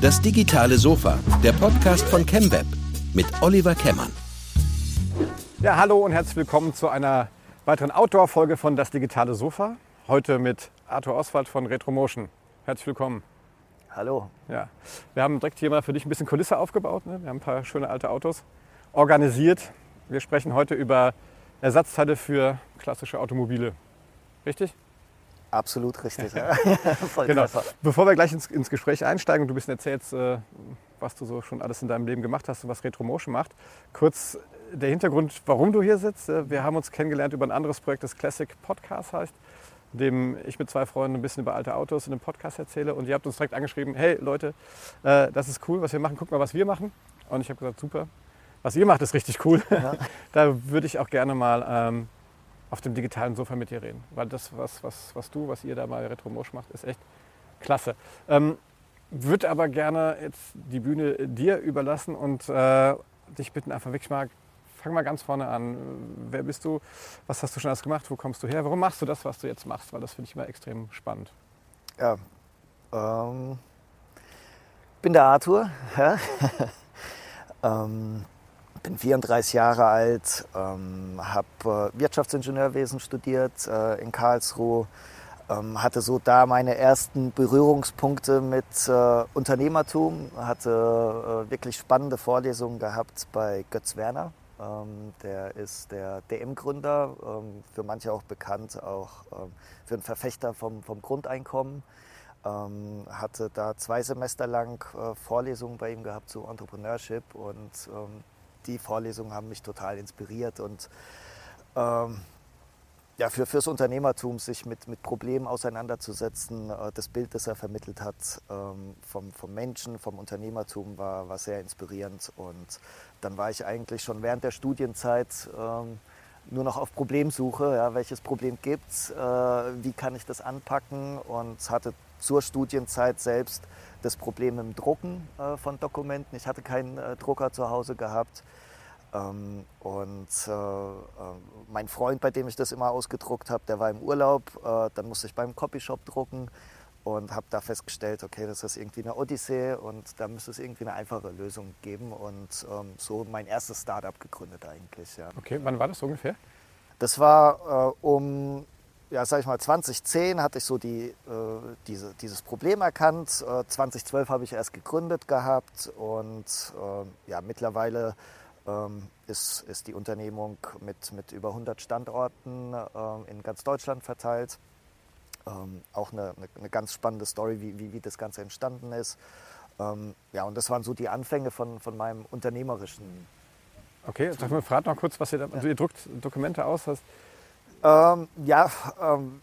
Das digitale Sofa, der Podcast von ChemWeb mit Oliver Kemmern. Ja, hallo und herzlich willkommen zu einer weiteren Outdoor-Folge von Das digitale Sofa. Heute mit Arthur Oswald von Retromotion. Herzlich willkommen. Hallo. Ja, wir haben direkt hier mal für dich ein bisschen Kulisse aufgebaut. Ne? Wir haben ein paar schöne alte Autos organisiert. Wir sprechen heute über Ersatzteile für klassische Automobile. Richtig? Absolut richtig. Ja. genau. Bevor wir gleich ins, ins, Gespräch einsteigen und du bisschen erzählst, äh, was du so schon alles in deinem Leben gemacht hast und was Retromotion macht, kurz der Hintergrund, warum du hier sitzt. Äh, wir haben uns kennengelernt über ein anderes Projekt, das Classic Podcast heißt, in dem ich mit zwei Freunden ein bisschen über alte Autos in einem Podcast erzähle. Und ihr habt uns direkt angeschrieben, hey Leute, äh, das ist cool, was wir machen, guck mal, was wir machen. Und ich habe gesagt, super, was ihr macht, ist richtig cool. Ja. da würde ich auch gerne mal ähm, auf dem digitalen Sofa mit dir reden. Weil das, was, was, was du, was ihr da bei Retromotion macht, ist echt klasse. Ähm, würde aber gerne jetzt die Bühne dir überlassen und äh, dich bitten, einfach wirklich mal, fang mal ganz vorne an. Wer bist du? Was hast du schon alles gemacht? Wo kommst du her? Warum machst du das, was du jetzt machst? Weil das finde ich immer extrem spannend. Ja, ähm, bin der Arthur. Ja. ähm, bin 34 Jahre alt, ähm, habe äh, Wirtschaftsingenieurwesen studiert äh, in Karlsruhe, ähm, hatte so da meine ersten Berührungspunkte mit äh, Unternehmertum, hatte äh, wirklich spannende Vorlesungen gehabt bei Götz Werner. Ähm, der ist der DM-Gründer, ähm, für manche auch bekannt, auch ähm, für einen Verfechter vom, vom Grundeinkommen. Ähm, hatte da zwei Semester lang äh, Vorlesungen bei ihm gehabt zu Entrepreneurship und ähm, die Vorlesungen haben mich total inspiriert und ähm, ja, für, fürs Unternehmertum sich mit, mit Problemen auseinanderzusetzen, äh, das Bild, das er vermittelt hat ähm, vom, vom Menschen, vom Unternehmertum war, war sehr inspirierend und dann war ich eigentlich schon während der Studienzeit ähm, nur noch auf Problemsuche, ja, welches Problem gibt es, äh, wie kann ich das anpacken und hatte zur Studienzeit selbst das Problem im Drucken äh, von Dokumenten. Ich hatte keinen äh, Drucker zu Hause gehabt. Ähm, und äh, äh, mein Freund, bei dem ich das immer ausgedruckt habe, der war im Urlaub. Äh, dann musste ich beim Copyshop drucken und habe da festgestellt, okay, das ist irgendwie eine Odyssee und da müsste es irgendwie eine einfache Lösung geben. Und ähm, so mein erstes Startup gegründet eigentlich. Ja. Okay, wann war das ungefähr? Das war äh, um ja, sag ich mal, 2010 hatte ich so die, äh, diese, dieses Problem erkannt. Äh, 2012 habe ich erst gegründet gehabt und äh, ja, mittlerweile ähm, ist, ist die Unternehmung mit, mit über 100 Standorten äh, in ganz Deutschland verteilt. Ähm, auch eine, eine, eine, ganz spannende Story, wie, wie, wie das Ganze entstanden ist. Ähm, ja, und das waren so die Anfänge von, von meinem unternehmerischen. Okay, sag mal, frag noch kurz, was ihr da, also ihr druckt Dokumente aus. Hast, ähm, ja, ähm,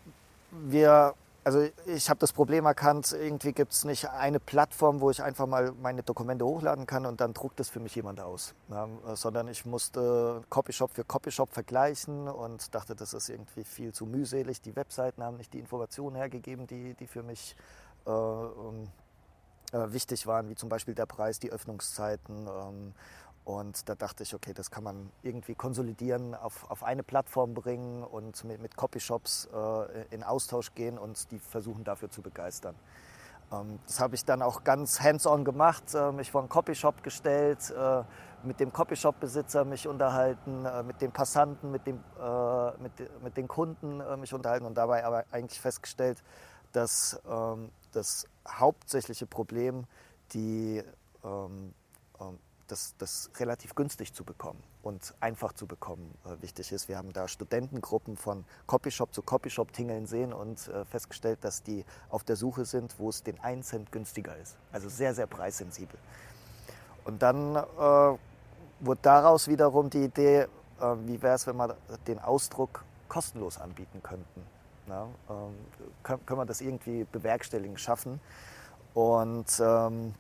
wir, also ich habe das Problem erkannt, irgendwie gibt es nicht eine Plattform, wo ich einfach mal meine Dokumente hochladen kann und dann druckt es für mich jemand aus. Ja, sondern ich musste Copyshop für Copyshop vergleichen und dachte, das ist irgendwie viel zu mühselig. Die Webseiten haben nicht die Informationen hergegeben, die, die für mich äh, äh, wichtig waren, wie zum Beispiel der Preis, die Öffnungszeiten. Ähm, und da dachte ich, okay, das kann man irgendwie konsolidieren, auf, auf eine Plattform bringen und mit, mit Copyshops äh, in Austausch gehen und die versuchen dafür zu begeistern. Ähm, das habe ich dann auch ganz hands-on gemacht, äh, mich vor einen Copyshop gestellt, äh, mit dem Copyshop-Besitzer mich unterhalten, äh, mit den Passanten, mit, dem, äh, mit, mit den Kunden äh, mich unterhalten und dabei aber eigentlich festgestellt, dass ähm, das hauptsächliche Problem die ähm, das, das relativ günstig zu bekommen und einfach zu bekommen äh, wichtig ist. Wir haben da Studentengruppen von Copyshop zu Copyshop tingeln sehen und äh, festgestellt, dass die auf der Suche sind, wo es den 1 Cent günstiger ist. Also sehr, sehr preissensibel. Und dann äh, wurde daraus wiederum die Idee, äh, wie wäre es, wenn wir den Ausdruck kostenlos anbieten könnten. Ja, ähm, können, können wir das irgendwie bewerkstelligen, schaffen? Und ähm,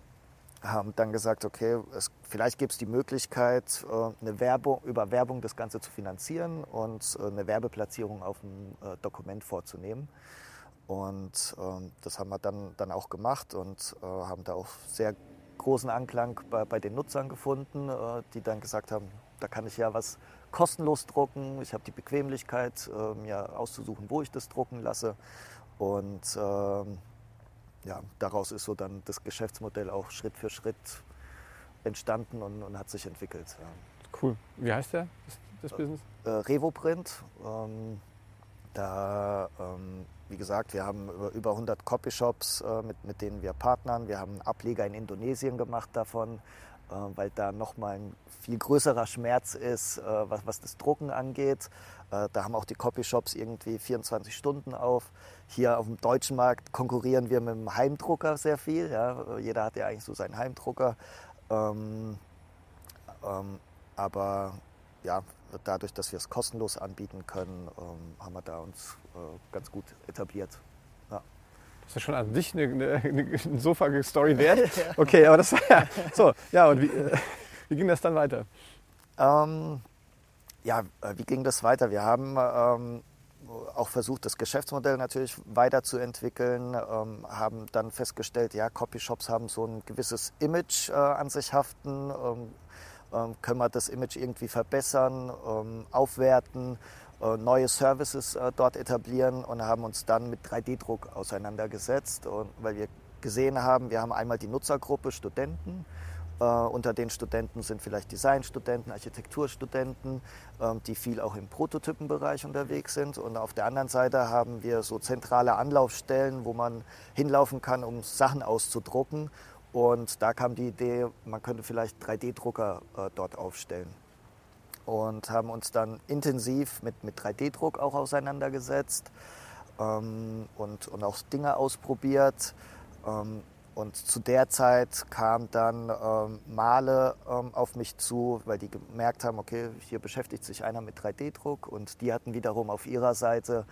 haben dann gesagt, okay, es, vielleicht gibt es die Möglichkeit, äh, eine Werbung, über Werbung das Ganze zu finanzieren und äh, eine Werbeplatzierung auf dem äh, Dokument vorzunehmen. Und ähm, das haben wir dann, dann auch gemacht und haben da auch sehr großen Anklang bei, bei den Nutzern gefunden, die dann gesagt haben, da kann ich ja was kostenlos drucken, ich habe die Bequemlichkeit, mir auszusuchen, wo ich das drucken lasse. Und ähm, ja, daraus ist so dann das Geschäftsmodell auch Schritt für Schritt entstanden und, und hat sich entwickelt. Ja. Cool. Wie heißt der, das, das Business? Äh, Revoprint. Ähm, da, ähm, wie gesagt, wir haben über 100 Copyshops, äh, mit, mit denen wir partnern. Wir haben einen Ableger in Indonesien gemacht davon, äh, weil da nochmal ein viel größerer Schmerz ist, äh, was, was das Drucken angeht. Äh, da haben auch die Copyshops irgendwie 24 Stunden auf. Hier auf dem deutschen Markt konkurrieren wir mit dem Heimdrucker sehr viel. Ja. Jeder hat ja eigentlich so seinen Heimdrucker. Ähm, ähm, aber ja, dadurch, dass wir es kostenlos anbieten können, ähm, haben wir da uns äh, ganz gut etabliert. Ja. Das ist schon an sich eine, eine, eine Sofa-Story wert. Okay, aber das war ja so. Ja, und wie, äh, wie ging das dann weiter? Ähm, ja, äh, wie ging das weiter? Wir haben ähm, auch versucht, das Geschäftsmodell natürlich weiterzuentwickeln, ähm, haben dann festgestellt, ja, Copyshops haben so ein gewisses Image äh, an sich haften. Ähm, ähm, können wir das Image irgendwie verbessern, ähm, aufwerten, äh, neue Services äh, dort etablieren und haben uns dann mit 3D-Druck auseinandergesetzt, und, weil wir gesehen haben, wir haben einmal die Nutzergruppe Studenten, äh, unter den Studenten sind vielleicht Designstudenten, Architekturstudenten, ähm, die viel auch im Prototypenbereich unterwegs sind. Und auf der anderen Seite haben wir so zentrale Anlaufstellen, wo man hinlaufen kann, um Sachen auszudrucken. Und da kam die Idee, man könnte vielleicht 3D-Drucker äh, dort aufstellen. Und haben uns dann intensiv mit, mit 3D-Druck auch auseinandergesetzt ähm, und, und auch Dinge ausprobiert. Ähm, und zu der Zeit kam dann ähm, Male ähm, auf mich zu, weil die gemerkt haben, okay, hier beschäftigt sich einer mit 3D-Druck und die hatten wiederum auf ihrer Seite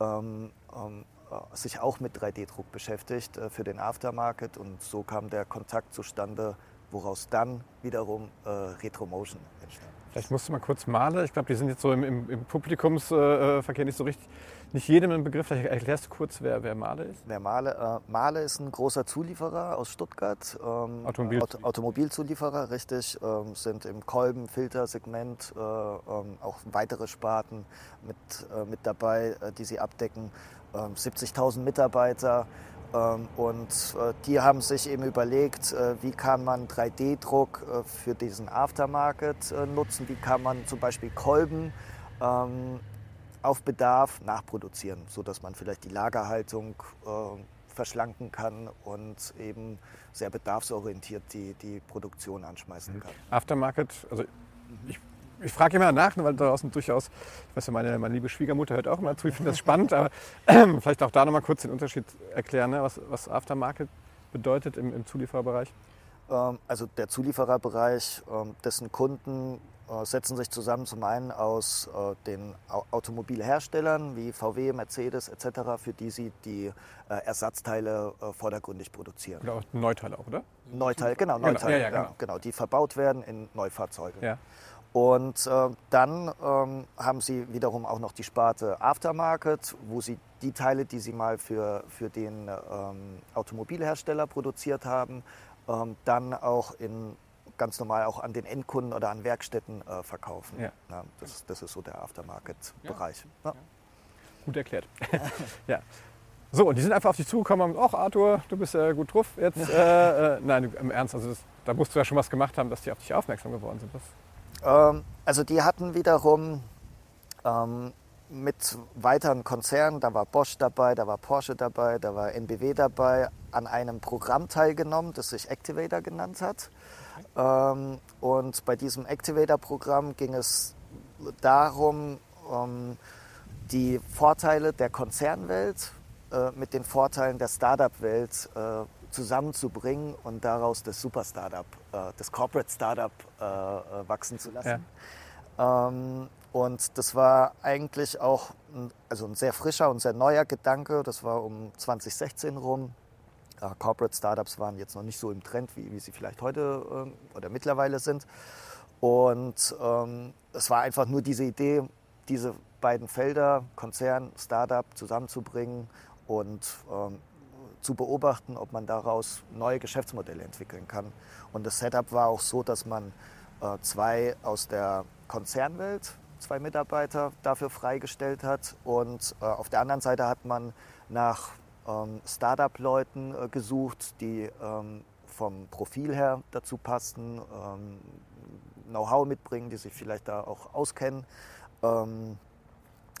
ähm, ähm äh, sich auch mit 3D-Druck beschäftigt äh, für den Aftermarket und so kam der Kontakt zustande, woraus dann wiederum äh, Retromotion entstand. Vielleicht musst du mal kurz Male, ich glaube, die sind jetzt so im, im, im Publikumsverkehr nicht so richtig nicht jedem ein Begriff. Vielleicht erklärst du kurz, wer, wer Male ist. Wer Male, äh, Male ist ein großer Zulieferer aus Stuttgart. Ähm, Automobil Auto, Automobilzulieferer, richtig. Ähm, sind im Kolben, Filtersegment äh, ähm, auch weitere Sparten mit, äh, mit dabei, äh, die sie abdecken. 70.000 ähm, Mitarbeiter. Ähm, und äh, die haben sich eben überlegt, äh, wie kann man 3D-Druck für diesen Aftermarket nutzen, wie kann man zum Beispiel Kolben ähm, auf Bedarf nachproduzieren, sodass man vielleicht die Lagerhaltung äh, verschlanken kann und eben sehr bedarfsorientiert die, die Produktion anschmeißen kann. Aftermarket, also ich, ich frage immer nach, weil draußen durchaus, ich weiß ja, meine, meine liebe Schwiegermutter hört auch immer zu, ich finde das spannend, aber äh, vielleicht auch da nochmal kurz den Unterschied erklären, ne, was, was Aftermarket bedeutet im, im Zuliefererbereich. Ähm, also der Zuliefererbereich, ähm, dessen Kunden setzen sich zusammen zum einen aus äh, den Automobilherstellern wie VW, Mercedes etc., für die sie die äh, Ersatzteile vordergründig produzieren. Oder auch Neuteile auch, oder? Neuteile, genau, genau, Neuteile, ja, ja, genau. Genau, die verbaut werden in Neufahrzeuge. Ja. Und äh, dann ähm, haben sie wiederum auch noch die Sparte Aftermarket, wo sie die Teile, die sie mal für, für den ähm, Automobilhersteller produziert haben, ähm, dann auch in ganz normal auch an den Endkunden oder an Werkstätten äh, verkaufen. Ja. Ja, das, das, ist so der Aftermarket-Bereich. Ja. Gut erklärt. ja. So, und die sind einfach auf dich zugekommen und ach Arthur, du bist ja gut drauf. Jetzt, äh, äh, nein, im Ernst, also das, da musst du ja schon was gemacht haben, dass die auf dich aufmerksam geworden sind. Ähm, also die hatten wiederum ähm, mit weiteren Konzernen, da war Bosch dabei, da war Porsche dabei, da war NBW dabei, an einem Programm teilgenommen, das sich Activator genannt hat. Ähm, und bei diesem Activator-Programm ging es darum, ähm, die Vorteile der Konzernwelt äh, mit den Vorteilen der Startup-Welt äh, zusammenzubringen und daraus das Super-Startup, äh, das Corporate Startup äh, äh, wachsen zu lassen. Ja. Ähm, und das war eigentlich auch ein, also ein sehr frischer und sehr neuer Gedanke. Das war um 2016 rum. Corporate Startups waren jetzt noch nicht so im Trend, wie, wie sie vielleicht heute äh, oder mittlerweile sind. Und ähm, es war einfach nur diese Idee, diese beiden Felder, Konzern, Startup, zusammenzubringen und ähm, zu beobachten, ob man daraus neue Geschäftsmodelle entwickeln kann. Und das Setup war auch so, dass man äh, zwei aus der Konzernwelt, zwei Mitarbeiter dafür freigestellt hat. Und äh, auf der anderen Seite hat man nach ähm, Startup-Leuten äh, gesucht, die ähm, vom Profil her dazu passen, ähm, Know-how mitbringen, die sich vielleicht da auch auskennen ähm,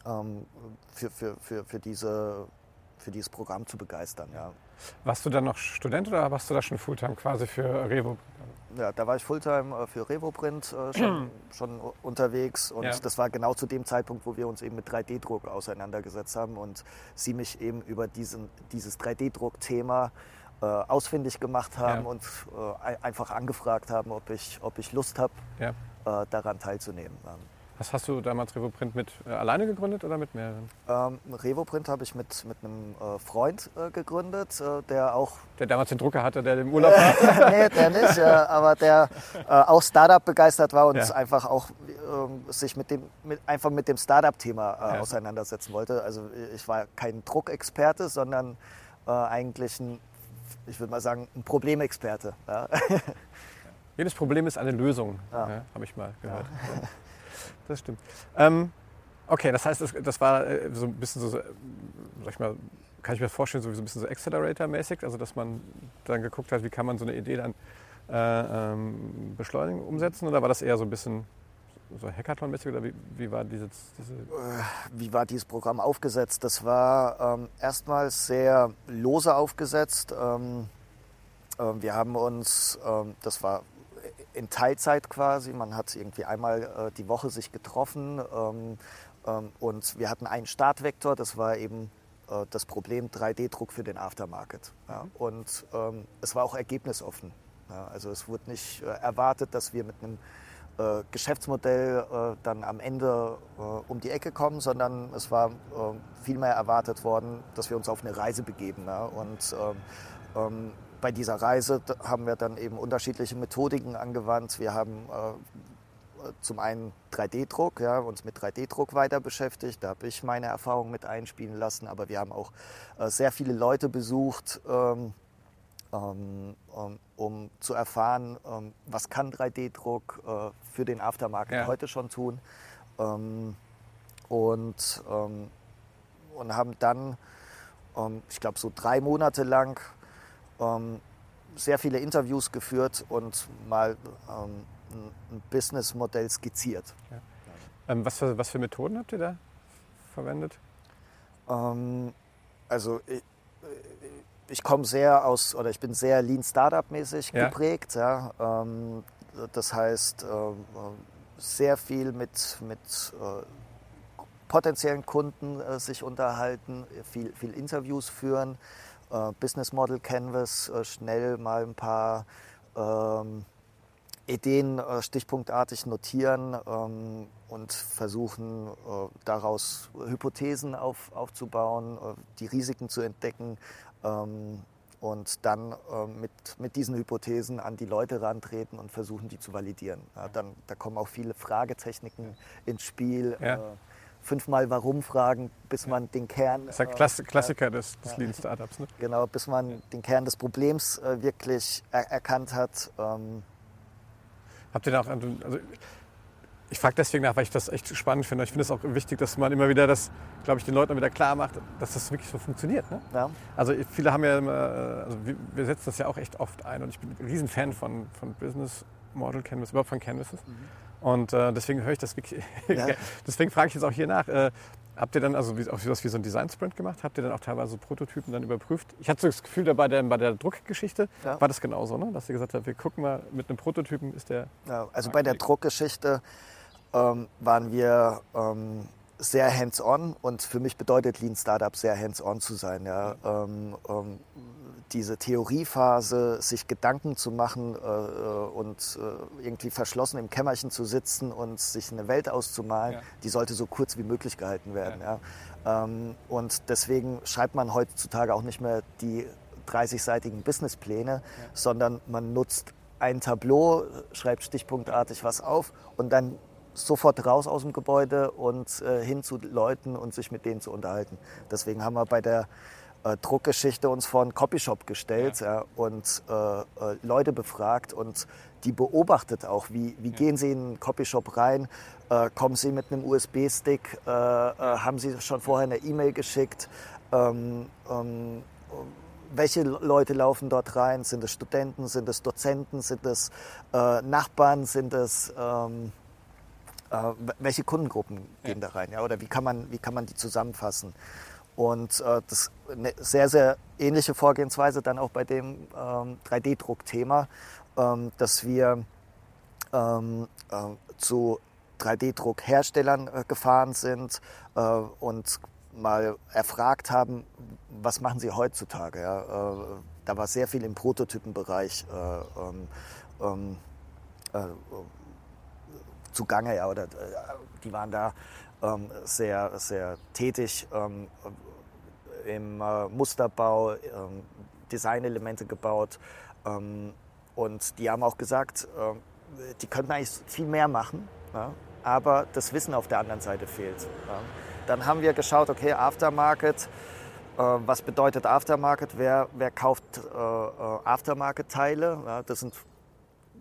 ähm, für, für, für, für, diese, für dieses Programm zu begeistern. Ja. Warst du dann noch Student oder warst du da schon Fulltime quasi für Revo? Ja, da war ich Fulltime äh, für Revoprint äh, schon, schon unterwegs und ja. das war genau zu dem Zeitpunkt, wo wir uns eben mit 3D-Druck auseinandergesetzt haben und sie mich eben über diesen, dieses 3D-Druck-Thema äh, ausfindig gemacht haben ja. und äh, einfach angefragt haben, ob ich, ob ich Lust habe. Äh, daran teilzunehmen. Was hast du damals Revoprint mit äh, alleine gegründet oder mit mehreren? Ähm, Revoprint habe ich mit, mit einem äh, Freund äh, gegründet, äh, der auch. Der damals den Drucker hatte, der im Urlaub war? nee, der nicht, aber der äh, auch Startup begeistert war und ja. einfach auch ähm, sich mit dem, mit, einfach mit dem Startup-Thema äh, ja. auseinandersetzen wollte. Also ich war kein Druckexperte, sondern eigentlich ein, ich würde mal sagen, ein Problemexperte. Ja. Jedes Problem ist eine Lösung, habe ich mal gehört das stimmt. Ähm, okay, das heißt, das, das war äh, so ein bisschen so, sag ich mal, kann ich mir vorstellen, so ein bisschen so Accelerator-mäßig, also dass man dann geguckt hat, wie kann man so eine Idee dann äh, ähm, beschleunigen, umsetzen oder war das eher so ein bisschen so Hackathon-mäßig oder wie, wie, war dieses, diese äh, Wie war dieses Programm aufgesetzt? Das war ähm, erstmals sehr lose aufgesetzt. Ähm, äh, wir haben uns, ähm, das war in Teilzeit quasi. Man hat irgendwie einmal äh, die Woche sich getroffen ähm, ähm, und wir hatten einen Startvektor, das war eben äh, das Problem 3D-Druck für den Aftermarket. Ja. Und ähm, es war auch ergebnisoffen. Ja. Also es wurde nicht äh, erwartet, dass wir mit einem äh, Geschäftsmodell äh, dann am Ende äh, um die Ecke kommen, sondern es war vielmehr erwartet worden, dass wir uns auf eine Reise begeben. Ja. Und ähm, ähm, bei dieser Reise haben wir dann eben unterschiedliche Methodiken angewandt. Wir haben äh, zum einen 3D-Druck, ja, uns mit 3D-Druck weiter beschäftigt. Da habe ich meine Erfahrungen mit einspielen lassen. Aber wir haben auch äh, sehr viele Leute besucht, ähm, ähm, um, zu erfahren, ähm, was kann 3D-Druck äh, für den Aftermarket ja. heute schon tun. Ähm, und, ähm, und haben dann, ähm, ich glaube, so drei Monate lang ähm, sehr viele Interviews geführt und mal ähm, ein Businessmodell skizziert. Ja. Ähm, was, für, was für Methoden habt ihr da verwendet? Ähm, also ich, ich komme sehr aus, oder ich bin sehr Lean Startup mäßig ja. geprägt. Ja. Ähm, das heißt, äh, sehr viel mit, mit äh, potenziellen Kunden äh, sich unterhalten, viel, viel Interviews führen äh, Business Model Canvas äh, schnell mal ein paar ähm, Ideen äh, stichpunktartig notieren ähm, und versuchen äh, daraus Hypothesen auf, aufzubauen, die Risiken zu entdecken ähm, und dann mit, mit diesen Hypothesen an die Leute rantreten und versuchen, die zu validieren. Ja, dann, da kommen auch viele Fragetechniken ins Spiel. Ja fünfmal Warum fragen, bis man den Kern. Das ist ein Klass Klassiker des, des Lean Startups. Ne? Genau, bis man den Kern des Problems äh, wirklich er erkannt hat. Ähm. Habt ihr da auch, also ich frage deswegen nach, weil ich das echt spannend finde. Ich finde es auch wichtig, dass man immer wieder das, glaube ich, den Leuten wieder klar macht, dass das wirklich so funktioniert. Ne? Ja. Also viele haben ja immer, äh, also wir, wir, setzen das ja auch echt oft ein und ich bin ein Riesenfan von, von Business Model Canvas, überhaupt von Canvases. Mhm. Und äh, deswegen höre ich das. Ja. deswegen frage ich jetzt auch hier nach. Äh, habt ihr dann also wie, auch sowas wie so ein Design Sprint gemacht? Habt ihr dann auch teilweise Prototypen dann überprüft? Ich hatte so das Gefühl, da bei der, bei der Druckgeschichte ja. war das genauso, ne? dass ihr gesagt habt, wir gucken mal mit einem Prototypen ist der. Ja, also bei der Druckgeschichte ähm, waren wir ähm, sehr hands-on und für mich bedeutet Lean Startup sehr hands-on zu sein. Ja. Ähm, ähm diese Theoriephase, sich Gedanken zu machen äh, äh, und äh, irgendwie verschlossen im Kämmerchen zu sitzen und sich eine Welt auszumalen, ja. die sollte so kurz wie möglich gehalten werden. Ja. ja. Ähm, und deswegen schreibt man heutzutage auch nicht mehr die 30-seitigen Businesspläne, sondern man nutzt ein Tableau, schreibt stichpunktartig was auf und dann sofort raus aus dem Gebäude und äh, hin zu Leuten und sich mit denen zu unterhalten. Deswegen haben wir bei der äh, Druckgeschichte uns vor einen Copyshop gestellt ja. Ja, und äh, äh, Leute befragt und die beobachtet auch, wie, wie ja. gehen sie in einen Copyshop rein, äh, kommen sie mit einem USB-Stick, äh, haben sie schon vorher eine E-Mail geschickt, ähm, ähm, welche Leute laufen dort rein? Sind es Studenten, sind es Dozenten, sind es Nachbarn, sind es ähm, äh, welche Kundengruppen gehen ja. da rein? Ja? Oder wie kann man, wie kann man die zusammenfassen? Und äh, das eine sehr, sehr ähnliche Vorgehensweise dann auch bei dem ähm, 3D-Druck-Thema, ähm, dass wir ähm, äh, zu 3D-Druckherstellern äh, gefahren sind äh, und mal erfragt haben, was machen sie heutzutage. Ja? Äh, da war sehr viel im Prototypenbereich äh, ähm, ähm, äh, zugange, ja, oder die waren da ähm, sehr, sehr tätig ähm, im Musterbau, ähm, Designelemente gebaut. Ähm, und die haben auch gesagt, die könnten eigentlich viel mehr machen. Ja? aber das Wissen auf der anderen Seite fehlt. Ja. Dann haben wir geschaut, okay, Aftermarket, äh, was bedeutet Aftermarket? Wer, wer kauft äh, äh, Aftermarket-Teile? Das sind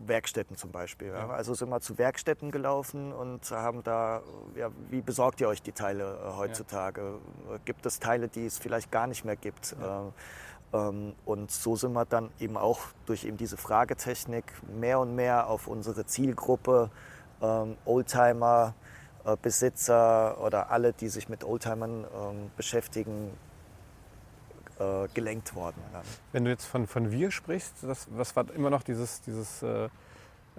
Werkstätten zum Beispiel. Ja. Also sind wir zu Werkstätten gelaufen und haben da, ja, wie besorgt ihr euch die Teile äh, heutzutage? Ja. Gibt es Teile, die es vielleicht gar nicht mehr gibt? Äh, ähm, und so sind wir dann eben auch durch eben diese Fragetechnik mehr und mehr auf unsere Zielgruppe ähm, Oldtimer, äh, Besitzer oder alle, die sich mit Oldtimern ähm, beschäftigen, äh, gelenkt worden. Ja. Wenn du jetzt von, von wir sprichst, das, was war immer noch dieses, dieses, äh,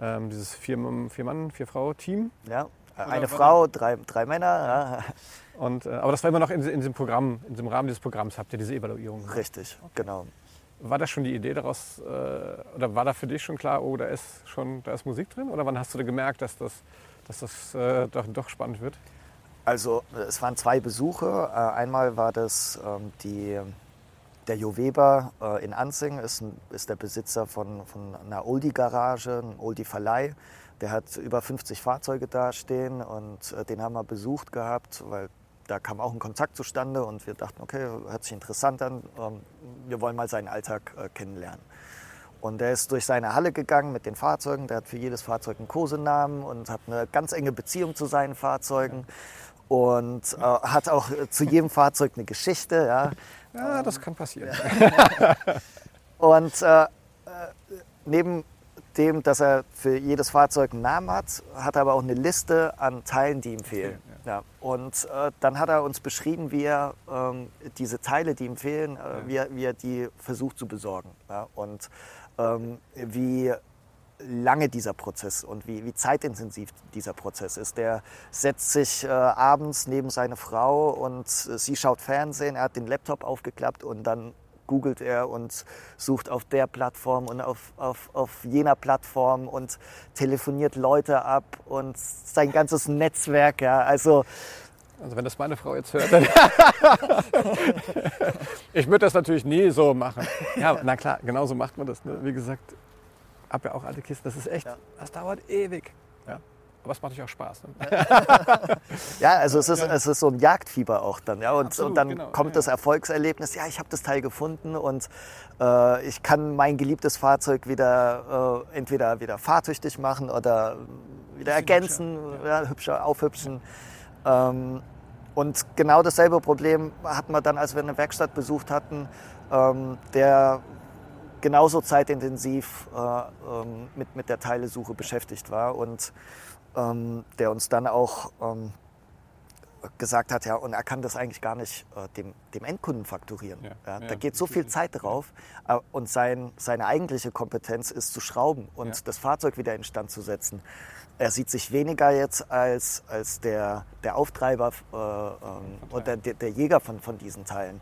ähm, dieses Vier-Mann-, Vier, Vier Frau-Team? Ja, eine Frau, drei, drei Männer. Ja. Und, äh, aber das war immer noch in, in, diesem Programm, in diesem Rahmen dieses Programms habt ihr diese Evaluierung. Richtig, okay. genau. War das schon die Idee daraus, äh, oder war da für dich schon klar, oh, da ist schon, da ist Musik drin? Oder wann hast du gemerkt, dass das, dass das äh, doch, doch spannend wird? Also es waren zwei Besuche. Äh, einmal war das ähm, die, der Jo Weber äh, in Anzing, ist, ist der Besitzer von, von einer Oldie-Garage, einem Oldie-Verleih. Der hat über 50 Fahrzeuge da stehen und äh, den haben wir besucht gehabt, weil da kam auch ein Kontakt zustande und wir dachten, okay, hört sich interessant an, ähm, wir wollen mal seinen Alltag äh, kennenlernen. Und er ist durch seine Halle gegangen mit den Fahrzeugen, der hat für jedes Fahrzeug einen Kosenamen und hat eine ganz enge Beziehung zu seinen Fahrzeugen und äh, hat auch zu jedem Fahrzeug eine Geschichte. Ja, ja das kann passieren. und äh, äh, neben dem, dass er für jedes Fahrzeug einen Namen hat, hat er aber auch eine Liste an Teilen, die ihm fehlen. Ja. Und äh, dann hat er uns beschrieben, wie er ähm, diese Teile, die ihm fehlen, äh, ja. wie, er, wie, er, die versucht zu besorgen. Ja? Und ähm, wie lange dieser Prozess und wie, wie, zeitintensiv dieser Prozess ist. Der setzt sich äh, abends neben seine Frau und äh, sie schaut Fernsehen, er hat den Laptop aufgeklappt und dann googelt er und sucht auf der Plattform und auf, auf, auf jener Plattform und telefoniert Leute ab und sein ganzes Netzwerk. Ja, also, also wenn das meine Frau jetzt hört, dann ich würde das natürlich nie so machen. Ja, na klar, genau so macht man das. Ne? Wie gesagt, habe ja auch alte Kisten. Das ist echt, ja. das dauert ewig. Ja. Aber es macht natürlich auch Spaß. Ne? ja, also es ist, es ist so ein Jagdfieber auch dann. Ja? Und, Absolut, und dann genau. kommt ja. das Erfolgserlebnis, ja, ich habe das Teil gefunden und äh, ich kann mein geliebtes Fahrzeug wieder äh, entweder wieder fahrtüchtig machen oder wieder ergänzen, hübscher, ja. hübscher aufhübschen. Ähm, und genau dasselbe Problem hatten wir dann, als wir eine Werkstatt besucht hatten, ähm, der genauso zeitintensiv äh, ähm, mit, mit der Teilesuche beschäftigt war. Und ähm, der uns dann auch ähm, gesagt hat, ja, und er kann das eigentlich gar nicht äh, dem, dem Endkunden fakturieren. Ja, ja, da geht so viel Zeit drauf äh, und sein, seine eigentliche Kompetenz ist zu schrauben und ja. das Fahrzeug wieder in Stand zu setzen. Er sieht sich weniger jetzt als, als der, der Auftreiber äh, ähm, und der, der Jäger von, von diesen Teilen.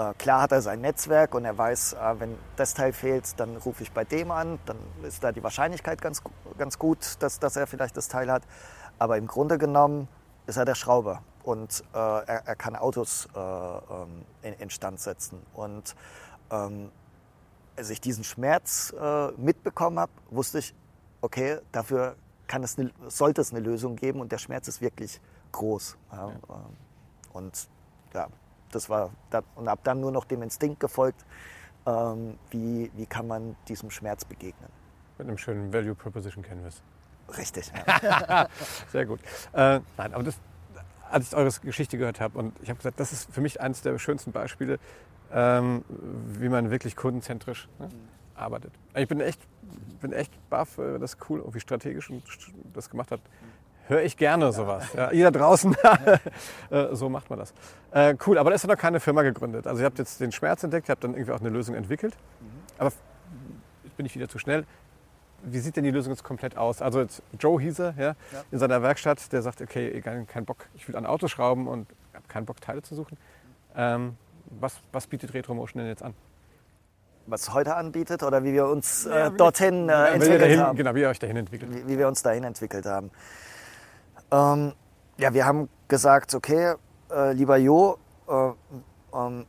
Äh, klar hat er sein Netzwerk und er weiß, äh, wenn das Teil fehlt, dann rufe ich bei dem an. Dann ist da die Wahrscheinlichkeit ganz, ganz gut, dass, dass er vielleicht das Teil hat. Aber im Grunde genommen ist er der Schrauber und äh, er, er, kann Autos äh, ähm, in, instand setzen. Und ähm, als ich diesen Schmerz äh, mitbekommen habe, wusste ich, okay, dafür kann es eine, sollte es eine Lösung geben und der Schmerz ist wirklich groß. Ja, ja. Ähm, und ja, das war dann, und ab dann nur noch dem Instinkt gefolgt, ähm, wie, wie kann man diesem Schmerz begegnen. Mit einem schönen Value Proposition Canvas. Richtig. Ja. Sehr gut. Äh, nein, aber das, als ich eure Geschichte gehört habe und ich habe gesagt, das ist für mich eines der schönsten Beispiele, ähm, wie man wirklich kundenzentrisch ne, arbeitet. Ich bin echt, bin echt baff, äh, das ist cool, wie strategisch und das gemacht hat. Höre ich gerne sowas. Ja, ihr da draußen, äh, so macht man das. Äh, cool, aber da ist ja noch keine Firma gegründet. Also ihr habt jetzt den Schmerz entdeckt, ihr habt dann irgendwie auch eine Lösung entwickelt. Aber jetzt bin ich wieder zu schnell. Wie sieht denn die Lösung jetzt komplett aus? Also jetzt Joe hieß er, ja, ja. in seiner Werkstatt, der sagt, okay, egal, kein Bock, ich will an Autos schrauben und habe keinen Bock, Teile zu suchen. Ähm, was, was bietet Retromotion denn jetzt an? Was heute anbietet oder wie wir uns äh, ja, dorthin äh, entwickelt dahin, haben? Genau, wie ihr euch dahin entwickelt. Wie, wie wir uns dahin entwickelt haben. Ähm, ja, wir haben gesagt, okay, äh, lieber Jo, äh, ähm,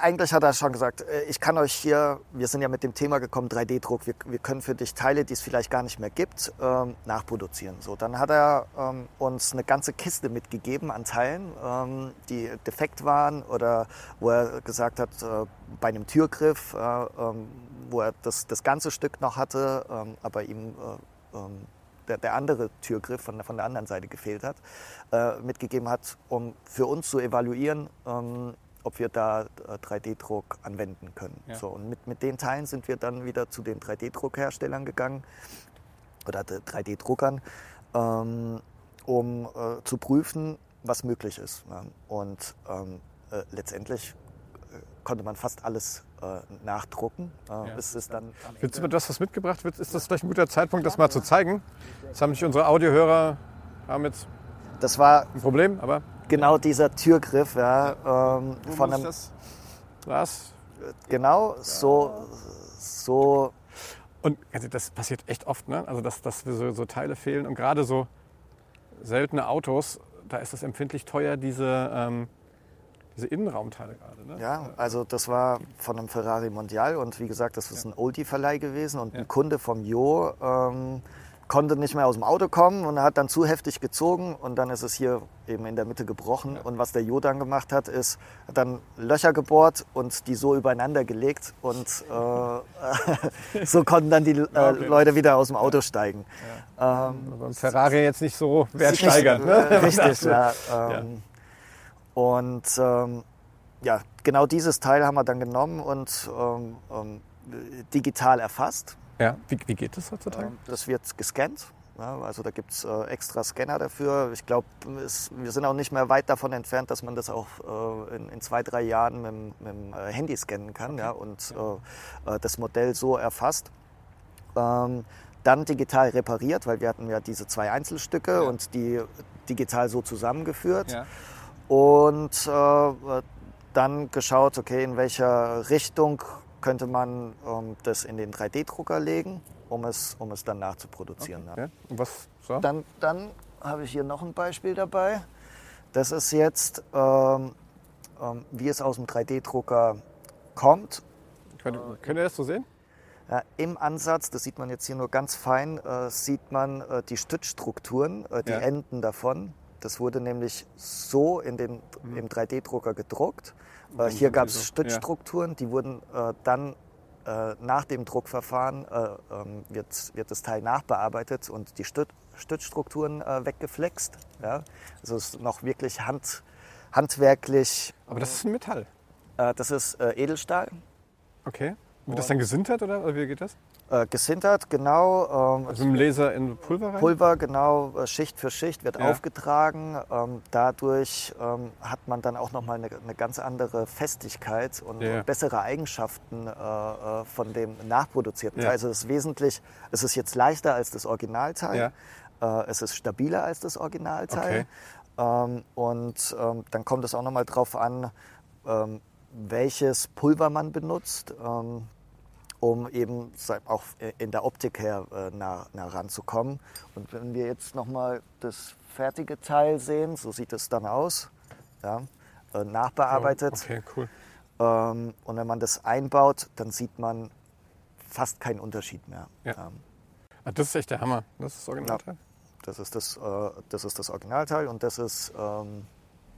eigentlich hat er schon gesagt, äh, ich kann euch hier, wir sind ja mit dem Thema gekommen, 3D-Druck, wir, wir können für dich Teile, die es vielleicht gar nicht mehr gibt, ähm, nachproduzieren. So, dann hat er ähm, uns eine ganze Kiste mitgegeben an Teilen, ähm, die defekt waren oder wo er gesagt hat, äh, bei einem Türgriff, äh, ähm, wo er das, das ganze Stück noch hatte, ähm, aber ihm äh, der, der andere Türgriff von, von der anderen Seite gefehlt hat, äh, mitgegeben hat, um für uns zu evaluieren, ähm, ob wir da 3D-Druck äh, anwenden können. Ja. So, und mit, mit den Teilen sind wir dann wieder zu den 3D-Druckherstellern gegangen oder 3D-Druckern, ähm, um äh, zu prüfen, was möglich ist. Ja. Und ähm, äh, letztendlich äh, konnte man fast alles nachdrucken. Äh, ja. Es ist dann Willst du mir das, was mitgebracht wird, ist das vielleicht ein guter Zeitpunkt, das mal zu zeigen? Das haben nicht unsere Audiohörer haben jetzt das war ein Problem, aber genau dieser Türgriff ja, ähm, von einem. Das? Was? Genau, so, so. Und also das passiert echt oft, ne? Also dass, dass wir so, so Teile fehlen und gerade so seltene Autos, da ist es empfindlich teuer, diese ähm, diese Innenraumteile gerade. Ne? Ja, also das war von einem Ferrari Mondial und wie gesagt, das ist ein Oldie-Verleih gewesen und ja. ein Kunde vom Jo ähm, konnte nicht mehr aus dem Auto kommen und hat dann zu heftig gezogen und dann ist es hier eben in der Mitte gebrochen. Ja. Und was der Jo dann gemacht hat, ist, hat dann Löcher gebohrt und die so übereinander gelegt und äh, so konnten dann die äh, okay. Leute wieder aus dem Auto ja. steigen. Ja. Ähm, also Ferrari jetzt nicht so wertsteigernd. Ne? Richtig, ja. Ähm, und ähm, ja, genau dieses Teil haben wir dann genommen und ähm, ähm, digital erfasst. Ja, wie, wie geht das heutzutage? Ähm, das wird gescannt. Ja, also da gibt es äh, extra Scanner dafür. Ich glaube, wir sind auch nicht mehr weit davon entfernt, dass man das auch äh, in, in, zwei, drei Jahren mit, mit dem äh, Handy scannen kann okay. ja, und äh, äh, das Modell so erfasst. Ähm, dann digital repariert, weil wir hatten ja diese zwei Einzelstücke ja. und die digital so zusammengeführt. Ja und äh, dann geschaut, okay, in welcher Richtung könnte man ähm, das in den 3D-Drucker legen, um es, um es dann nachzuproduzieren. Okay. Ja. Und was so? Dann, dann habe ich hier noch ein Beispiel dabei. Das ist jetzt, ähm, ähm, wie es aus dem 3D-Drucker kommt. Könnt, könnt ihr das so sehen? Ja, Im Ansatz, das sieht man jetzt hier nur ganz fein, äh, sieht man äh, die Stützstrukturen, äh, die ja. Enden davon. Das wurde nämlich so in den, mhm. im 3D-Drucker gedruckt. Äh, hier gab es Stützstrukturen, die wurden äh, dann äh, nach dem Druckverfahren äh, ähm, wird, wird das Teil nachbearbeitet und die Stüt Stützstrukturen äh, weggeflext. Ja? Also es ist noch wirklich hand, handwerklich. Aber das ist ein Metall. Äh, das ist Edelstahl. Okay. Wird das dann gesintert oder wie geht das? Äh, gesintert, genau. Ähm, also im Laser in Pulver rein? Pulver, genau, äh, Schicht für Schicht wird ja. aufgetragen. Ähm, dadurch ähm, hat man dann auch nochmal eine, eine ganz andere Festigkeit und, ja. und bessere Eigenschaften äh, äh von dem nachproduzierten ja. Teil. Also es ist wesentlich, es ist jetzt leichter als das Originalteil. Äh, es ist stabiler als das Originalteil. Okay. Ähm, und ähm, dann kommt es auch nochmal drauf an, ähm, welches Pulver man benutzt um eben auch in der Optik her äh, nah, nah ranzukommen. Und wenn wir jetzt nochmal das fertige Teil sehen, so sieht es dann aus, ja, äh, nachbearbeitet. Okay, cool. Ähm, und wenn man das einbaut, dann sieht man fast keinen Unterschied mehr. Ja. Ähm, ah, das ist echt der Hammer. Das ist das Originalteil? Ja, das ist das, äh, das ist das Originalteil und das ist ähm,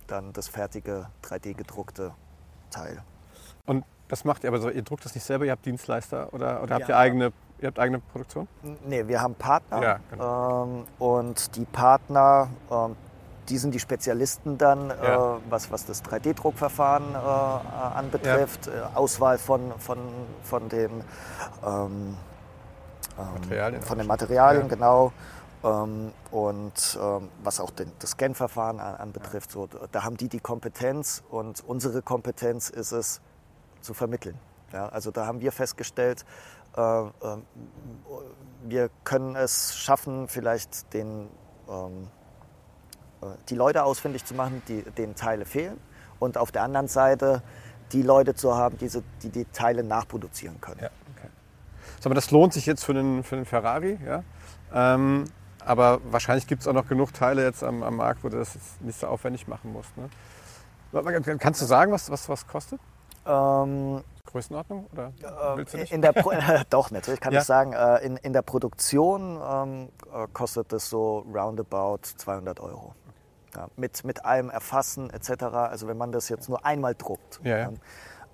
dann das fertige 3D gedruckte Teil. Und das macht ihr aber so, ihr druckt das nicht selber, ihr habt Dienstleister oder, oder habt ja. ihr eigene, ihr habt eigene Produktion? Nee, wir haben Partner. Ja, genau. ähm, und die Partner, ähm, die sind die Spezialisten dann, Ja. äh, was, was das 3D-Druckverfahren äh, anbetrifft, äh, Auswahl von, von, von den ähm, ähm, Materialien von den Materialien, Ja. genau. Ähm, und ähm, was auch den, das Scan-Verfahren an, anbetrifft, so, da haben die die Kompetenz und unsere Kompetenz ist es zu vermitteln. Ja, also da haben wir festgestellt, äh, ähm, wir können es schaffen, vielleicht den, ähm, äh, die Leute ausfindig zu machen, die, denen Teile fehlen. Und auf der anderen Seite die Leute zu haben, diese, die die Teile nachproduzieren können. Ja, okay. Sag das lohnt sich jetzt für den, für den Ferrari, ja. Ähm, aber wahrscheinlich gibt es auch noch genug Teile jetzt am, am Markt, wo du das nicht so aufwendig machen musst. Ne? Kannst du sagen, was was, was kostet? Ähm, Größenordnung? Oder äh, willst du nicht? in der Pro Doch, natürlich kann Ja. ich sagen. Äh, in, in der Produktion ähm, äh, kostet es so roundabout 200 Euro. Ja, mit, mit allem Erfassen etc. Also wenn man das jetzt nur einmal druckt. Ja, ja.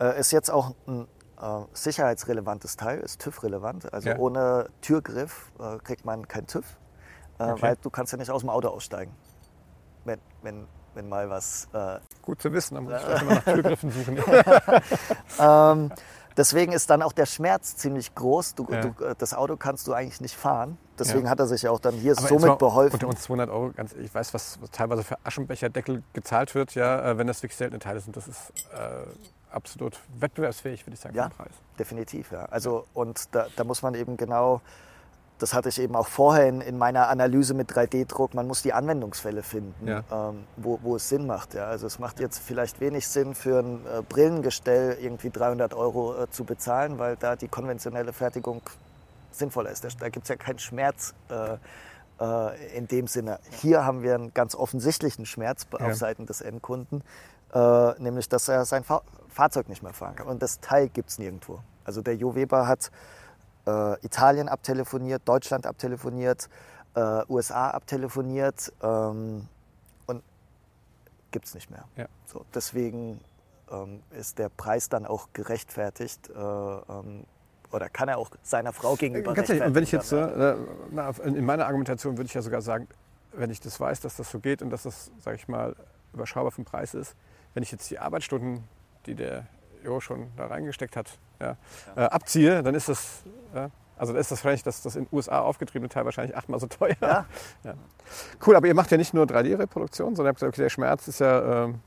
Äh, ist jetzt auch ein äh, sicherheitsrelevantes Teil, ist TÜV-relevant. Also ohne Türgriff äh, kriegt man kein TÜV, Okay. weil du kannst ja nicht aus dem Auto aussteigen, wenn, wenn, wenn mal was äh, Gut zu wissen, da muss ich vielleicht mal nach Türgriffen suchen. Ähm, deswegen ist dann auch der Schmerz ziemlich groß. Du, Ja. du, äh, das Auto kannst du eigentlich nicht fahren. Deswegen Ja. hat er sich ja auch dann hier Aber somit mal beholfen. Unter uns 200 Euro, ganz, ich weiß, was, teilweise für Aschenbecherdeckel gezahlt wird, ja, äh, wenn das wirklich seltene Teile sind. Das ist äh, absolut wettbewerbsfähig, würde ich sagen, Ja. Preis. Definitiv, ja. Also, und da, da muss man eben genau, das hatte ich eben auch vorher in, in meiner Analyse mit 3D-Druck, man muss die Anwendungsfälle finden, Ja. ähm, wo, wo es Sinn macht. Ja. Also es macht jetzt vielleicht wenig Sinn für ein äh, Brillengestell irgendwie 300 Euro äh, zu bezahlen, weil da die konventionelle Fertigung sinnvoller ist. Da, da gibt es ja keinen Schmerz äh, äh, in dem Sinne. Hier haben wir einen ganz offensichtlichen Schmerz Ja. auf Seiten des Endkunden, äh, nämlich dass er sein Fa Fahrzeug nicht mehr fahren kann. Und das Teil gibt es nirgendwo. Also der Jo Weber hat äh, Italien abtelefoniert, Deutschland abtelefoniert, äh, USA abtelefoniert ähm, und gibt es nicht mehr. Ja. So, deswegen ähm, ist der Preis dann auch gerechtfertigt äh, ähm, oder kann er auch seiner Frau gegenüber Ganz ehrlich, und wenn ich jetzt, äh, na, in meiner Argumentation würde ich ja sogar sagen, wenn ich das weiß, dass das so geht und dass das, sage ich mal, überschaubar vom Preis ist, wenn ich jetzt die Arbeitsstunden, die der Jo schon da reingesteckt hat, ja, Äh, abziehe, dann ist das, ja, also dann ist das wahrscheinlich das, das in den USA aufgetriebene Teil wahrscheinlich achtmal so teuer. Ja. Ja. Cool, aber ihr macht ja nicht nur 3D-Reproduktion, sondern ihr habt gesagt, okay, der Schmerz ist ja, ähm,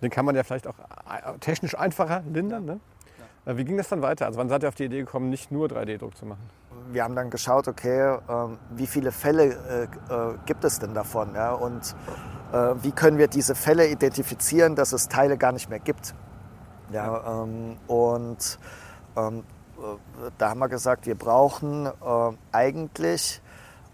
den kann man ja vielleicht auch äh, technisch einfacher lindern. Ne? Äh, Wie ging das dann weiter? Also wann seid ihr auf die Idee gekommen, nicht nur 3D-Druck zu machen? wir haben dann geschaut, okay, ähm, wie viele Fälle äh, äh, gibt es denn davon? Ja? Und äh, wie können wir diese Fälle identifizieren, dass es Teile gar nicht mehr gibt? Ja, ähm, und ähm, äh, da haben wir gesagt, wir brauchen äh, eigentlich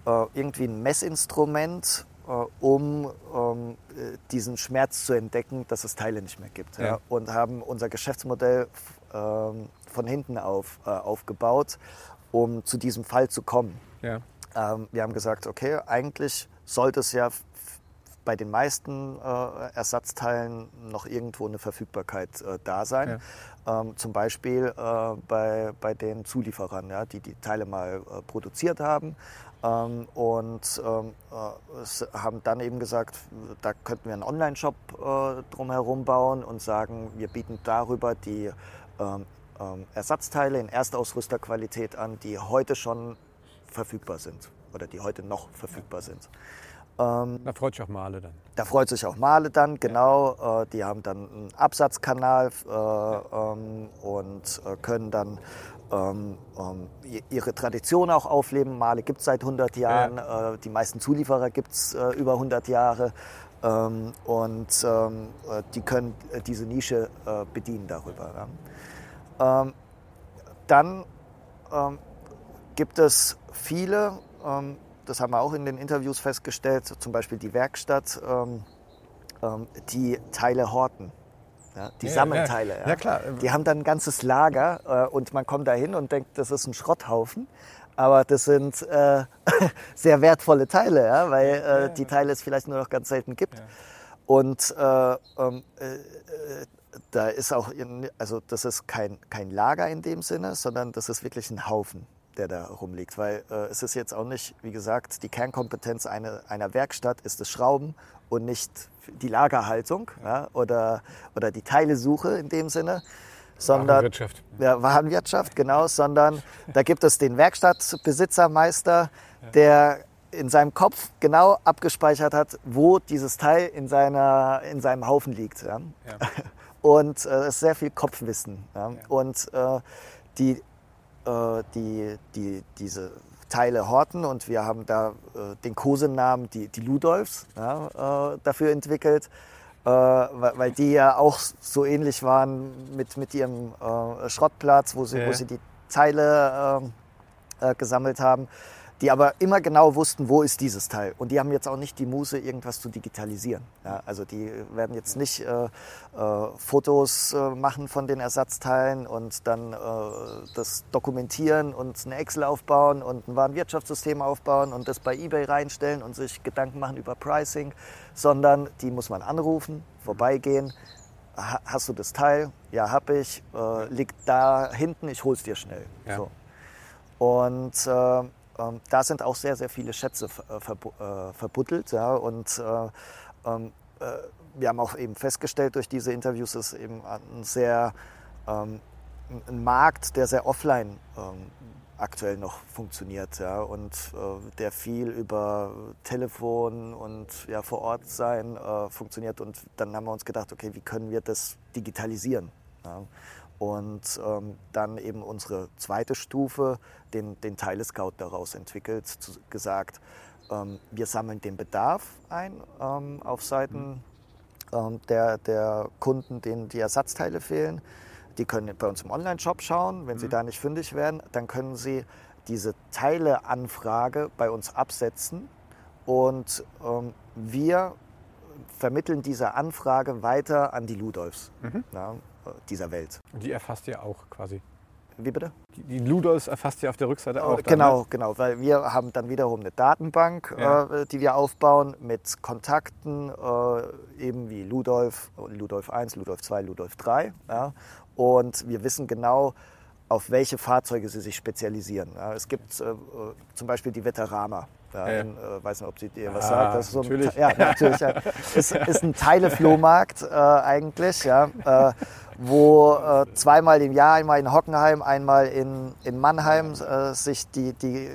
äh, irgendwie ein Messinstrument, äh, um ähm, äh, diesen Schmerz zu entdecken, dass es Teile nicht mehr gibt. Ja? Ja. Und haben unser Geschäftsmodell ähm, von hinten auf äh, aufgebaut, um zu diesem Fall zu kommen. Ja. Ähm, wir haben gesagt, okay, eigentlich sollte es ja bei den meisten äh, Ersatzteilen noch irgendwo eine Verfügbarkeit äh, da sein. Ähm, zum Beispiel äh, bei, bei den Zulieferern, ja, die die Teile mal äh, produziert haben. Ähm, und ähm, äh, haben dann eben gesagt, da könnten wir einen Online-Shop äh, drumherum bauen und sagen, wir bieten darüber die ähm, ähm, Ersatzteile in Erstausrüsterqualität an, die heute schon verfügbar sind oder die heute noch verfügbar sind. Ähm, Da freut sich auch Male dann. da freut sich auch Male dann, genau. Äh, die haben dann einen Absatzkanal äh, ähm, und äh, können dann ähm, ähm, ihre Tradition auch aufleben. Male gibt es seit 100 Jahren, äh, die meisten Zulieferer gibt es äh, über 100 Jahre. Ähm, und ähm, äh, die können diese Nische bedienen darüber. Ja. Dann gibt es viele, das haben wir auch in den Interviews festgestellt, zum Beispiel die Werkstatt, ähm, ähm, die Teile horten. Ja, die Ja, sammeln ja. Ja, klar. Die haben dann ein ganzes Lager äh, und man kommt da hin und denkt, das ist ein Schrotthaufen. Aber das sind äh, sehr wertvolle Teile, ja, weil äh, die Teile es vielleicht nur noch ganz selten gibt. Und äh, ähm, äh, äh, da ist auch, in, also das ist kein, kein Lager in dem Sinne, sondern das ist wirklich ein Haufen. Der da rumliegt. Weil äh, es ist jetzt auch nicht, wie gesagt, die Kernkompetenz eine, einer Werkstatt ist das Schrauben und nicht die Lagerhaltung ja, oder, oder die Teilesuche in dem Sinne. Sondern, Warenwirtschaft. Ja, Warenwirtschaft, genau, sondern da gibt es den Werkstattbesitzermeister, der in seinem Kopf genau abgespeichert hat, wo dieses Teil in, seiner, in seinem Haufen liegt. Ja. Ja. Und äh, es ist sehr viel Kopfwissen. Ja. Und äh, die, äh, die, die, diese Teile horten und wir haben da äh, den Kosenamen, die, die Ludolfs, ja, äh, dafür entwickelt, äh, weil, die ja auch so ähnlich waren mit, mit ihrem Schrottplatz, wo sie, Ja. wo sie die Teile gesammelt haben die aber immer genau wussten, wo ist dieses Teil. Und die haben jetzt auch nicht die Muße, irgendwas zu digitalisieren. Ja, also die werden jetzt nicht äh, äh, Fotos äh, machen von den Ersatzteilen und dann äh, das dokumentieren und eine Excel aufbauen und ein Warenwirtschaftssystem aufbauen und das bei eBay reinstellen und sich Gedanken machen über Pricing, sondern die muss man anrufen, vorbeigehen. Ha- Hast du das Teil? Ja, hab ich. Äh, liegt da hinten, ich hol's dir schnell. Ja. So. Und äh, ähm, da sind auch sehr, sehr viele Schätze äh, äh, verbuddelt. Ja, und äh, ähm, äh, wir haben auch eben festgestellt durch diese Interviews, ist eben ein sehr ähm, ein Markt, der sehr offline ähm, aktuell noch funktioniert ja, und äh, der viel über Telefon und ja, vor Ort sein äh, funktioniert. Und dann haben wir uns gedacht, okay, wie können wir das digitalisieren? Ja? Und ähm, dann eben unsere zweite Stufe, den, den Teile-Scout daraus entwickelt, zu, gesagt, ähm, wir sammeln den Bedarf ein ähm, auf Seiten ähm, der, der Kunden, denen die Ersatzteile fehlen. Die können bei uns im Online-Shop schauen. Wenn sie da nicht fündig werden, dann können sie diese Teileanfrage bei uns absetzen. Und ähm, wir vermitteln diese Anfrage weiter an die Ludolfs. Ja, äh, dieser Welt. Die erfasst ihr auch quasi. Wie bitte? Die, Ludolfs erfasst ihr auf der Rückseite auch. dann, genau, ne? genau, weil wir haben dann wiederum eine Datenbank, Ja. äh, die wir aufbauen mit Kontakten, äh, eben wie Ludolf, Ludolf 1, Ludolf 2, Ludolf 3. Ja? Und wir wissen genau, auf welche Fahrzeuge sie sich spezialisieren. Ja? Es gibt äh, äh, zum Beispiel die Veterama. Ja, Ja. in, äh, weiß nicht, ob sie dir was Ah, sagt. Das ist so ein, natürlich. Ja, natürlich. Ja. Ist, ist ein Teileflohmarkt äh, eigentlich, ja, äh, wo äh, zweimal im Jahr, einmal in Hockenheim, einmal in, in Mannheim, äh, sich die, die,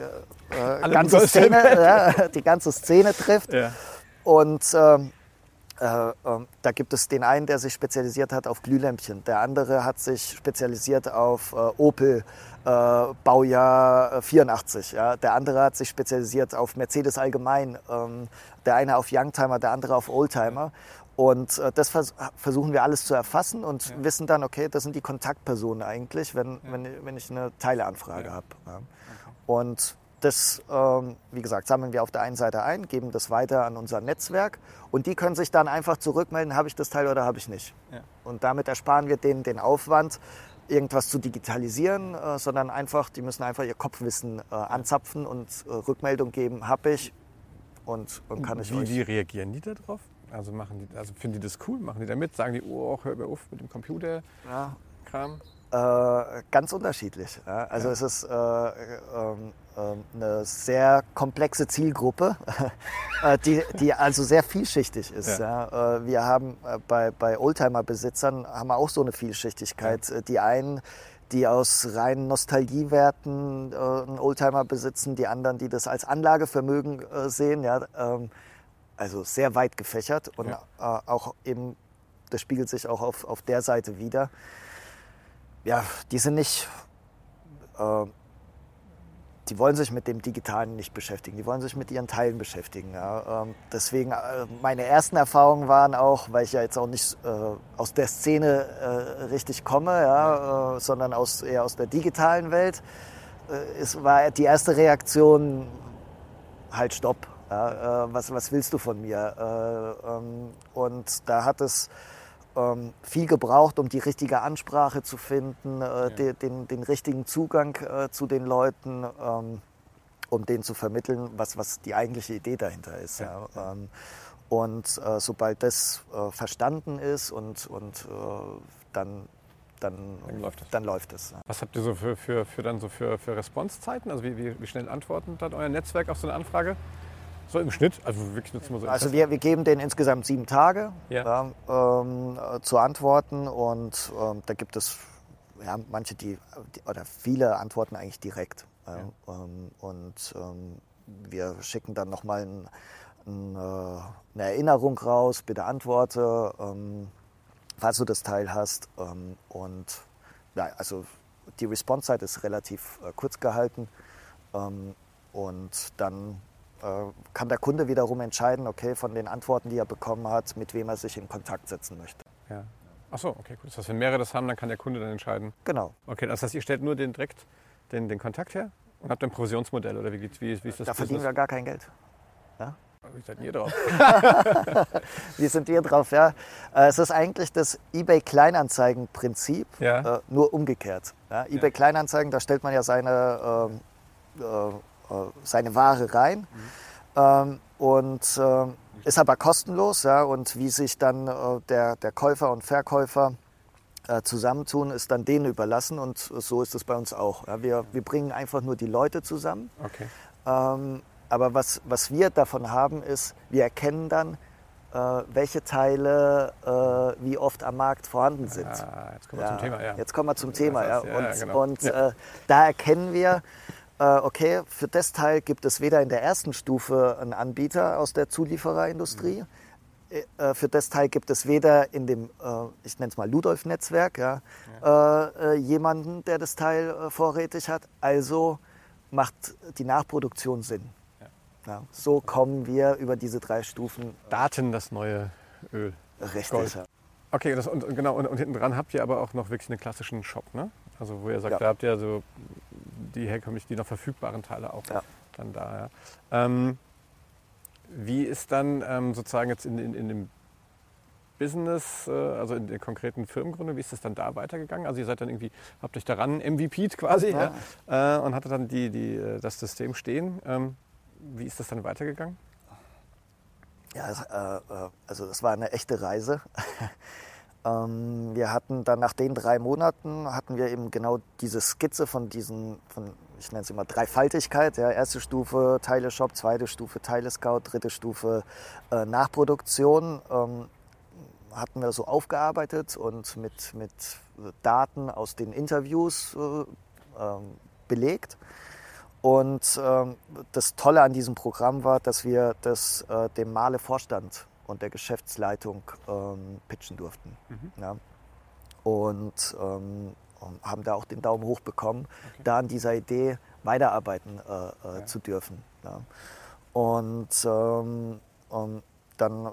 ganze Szene, die ganze Szene trifft. Und ähm, äh, ähm, da gibt es den einen, der sich spezialisiert hat auf Glühlämpchen. Der andere hat sich spezialisiert auf äh, Opel, äh, Baujahr äh, 84. Ja. Der andere hat sich spezialisiert auf Mercedes allgemein. Ähm, der eine auf Youngtimer, der andere auf Oldtimer. Und äh, das vers versuchen wir alles zu erfassen und wissen dann, okay, das sind die Kontaktpersonen eigentlich, wenn, wenn, wenn ich eine Teileanfrage Ja. habe. Ja. Und das, ähm, wie gesagt, sammeln wir auf der einen Seite ein, geben das weiter an unser Netzwerk und die können sich dann einfach zurückmelden, habe ich das Teil oder habe ich nicht. Ja. Und damit ersparen wir denen den Aufwand, irgendwas zu digitalisieren, äh, sondern einfach, die müssen einfach ihr Kopfwissen äh, anzapfen und äh, Rückmeldung geben, habe ich und, und kann ich Wie, euch. wie reagieren die darauf? Also, machen die, also finden die das cool? Machen die da mit? Sagen die, oh, hör mir auf mit dem Computerkram? Ja, Äh, ganz unterschiedlich. Ja. Also Ja. es ist äh, ähm, eine sehr komplexe Zielgruppe, äh, die, die also sehr vielschichtig ist. Ja. Äh, wir haben äh, bei, bei Oldtimer-Besitzern haben wir auch so eine Vielschichtigkeit. Äh, Die einen, die aus reinen Nostalgiewerten einen Oldtimer besitzen, die anderen, die das als Anlagevermögen sehen. Ja. Ähm, also sehr weit gefächert und Ja. auch eben, das spiegelt sich auch auf, auf der Seite wieder ja, die sind nicht, die wollen sich mit dem Digitalen nicht beschäftigen, die wollen sich mit ihren Teilen beschäftigen. Ja. Ähm, deswegen, äh, meine ersten Erfahrungen waren auch, weil ich ja jetzt auch nicht äh, aus der Szene äh, richtig komme, ja, äh, sondern aus, eher aus der digitalen Welt, äh, es war die erste Reaktion, halt stopp. Ja, äh, was, was willst du von mir? Äh, ähm, und da hat es ähm, viel gebraucht, um die richtige Ansprache zu finden, äh, de, den, den richtigen Zugang äh, zu den Leuten, ähm, um denen zu vermitteln, was, was die eigentliche Idee dahinter ist. Ja. Ähm, und äh, sobald das äh, verstanden ist und, und äh, dann dann, dann, läuft, es. dann läuft es. Was habt ihr so für, für, für, dann so für, für Responsezeiten? Also wie, wie, wie schnell antworten dann euer Netzwerk auf so eine Anfrage? So im Schnitt? Also so. Also wir, wir geben denen insgesamt sieben Tage ja. ähm, zu antworten und ähm, da gibt es ja, manche, die, oder viele antworten eigentlich direkt. Ja. Ähm, und ähm, wir schicken dann nochmal ein, ein, äh, eine Erinnerung raus, bitte antworte, ähm, falls du das Teil hast. Ähm, und ja, also die Response-Zeit ist relativ äh, kurz gehalten. Und dann äh, kann der Kunde wiederum entscheiden, okay, von den Antworten, die er bekommen hat, mit wem er sich in Kontakt setzen möchte. Ja. Achso, okay, gut. Das heißt, wenn mehrere das haben, dann kann der Kunde dann entscheiden. Genau. Okay, das heißt, ihr stellt nur den direkt den, den Kontakt her und habt ein Provisionsmodell oder wie, wie, wie ist das? Da Business? verdienen wir gar kein Geld. Ja? Wie seid ihr drauf? wie sind ihr drauf? Ja, äh, es ist eigentlich das eBay Kleinanzeigen-Prinzip, ja. äh, nur umgekehrt. Ja, eBay Kleinanzeigen, da stellt man ja seine, äh, äh, seine Ware rein. Mhm. Und ähm, ist aber kostenlos. Ja, und wie sich dann äh, der, der Käufer und Verkäufer äh, zusammentun, ist dann denen überlassen. Und so ist es bei uns auch. Ja, wir, wir bringen einfach nur die Leute zusammen. Okay. Ähm, aber was, was wir davon haben, ist, wir erkennen dann, äh, welche Teile äh, wie oft am Markt vorhanden sind. Ah, jetzt kommen wir ja, zum Thema, ja. Jetzt kommen wir zum Thema, ja. Und, genau. und äh, da erkennen wir, äh, okay, für das Teil gibt es weder in der ersten Stufe einen Anbieter aus der Zuliefererindustrie, mhm. äh, für das Teil gibt es weder in dem, äh, ich nenne es mal Ludolf-Netzwerk, ja, ja. jemanden, der das Teil vorrätig hat. Also macht die Nachproduktion Sinn. Ja, so kommen wir über diese drei Stufen. Daten das neue Öl. Richtig. Gold. Okay, das, und, genau, und, und hinten dran habt ihr aber auch noch wirklich einen klassischen Shop, ne? Also wo ihr sagt, ja. da habt ihr so die herkömmlich, die noch verfügbaren Teile auch ja. dann da. Ja. Ähm, wie ist dann ähm, sozusagen jetzt in, in, in dem Business, äh, also in der konkreten Firmengründung, wie ist das dann da weitergegangen? Also ihr seid dann irgendwie, habt euch daran MVP'd quasi ja. Ja, äh, und hattet dann die, die, äh, das System stehen. Ähm, wie ist das dann weitergegangen? Ja, äh, äh, also das war eine echte Reise. Ähm, wir hatten dann nach den drei Monaten hatten wir eben genau diese Skizze von diesen, von, ich nenne es immer Dreifaltigkeit. Ja, erste Stufe Teile Shop, zweite Stufe Teile Scout, dritte Stufe äh, Nachproduktion. Ähm, hatten wir so aufgearbeitet und mit, mit Daten aus den Interviews äh, äh, belegt. Und ähm, das Tolle an diesem Programm war, dass wir das äh, dem Male-Vorstand und der Geschäftsleitung ähm, pitchen durften. Mhm. Ja. Und ähm, haben da auch den Daumen hoch bekommen, okay. da an dieser Idee weiterarbeiten äh, äh, ja. zu dürfen. Ja. Und, ähm, und, dann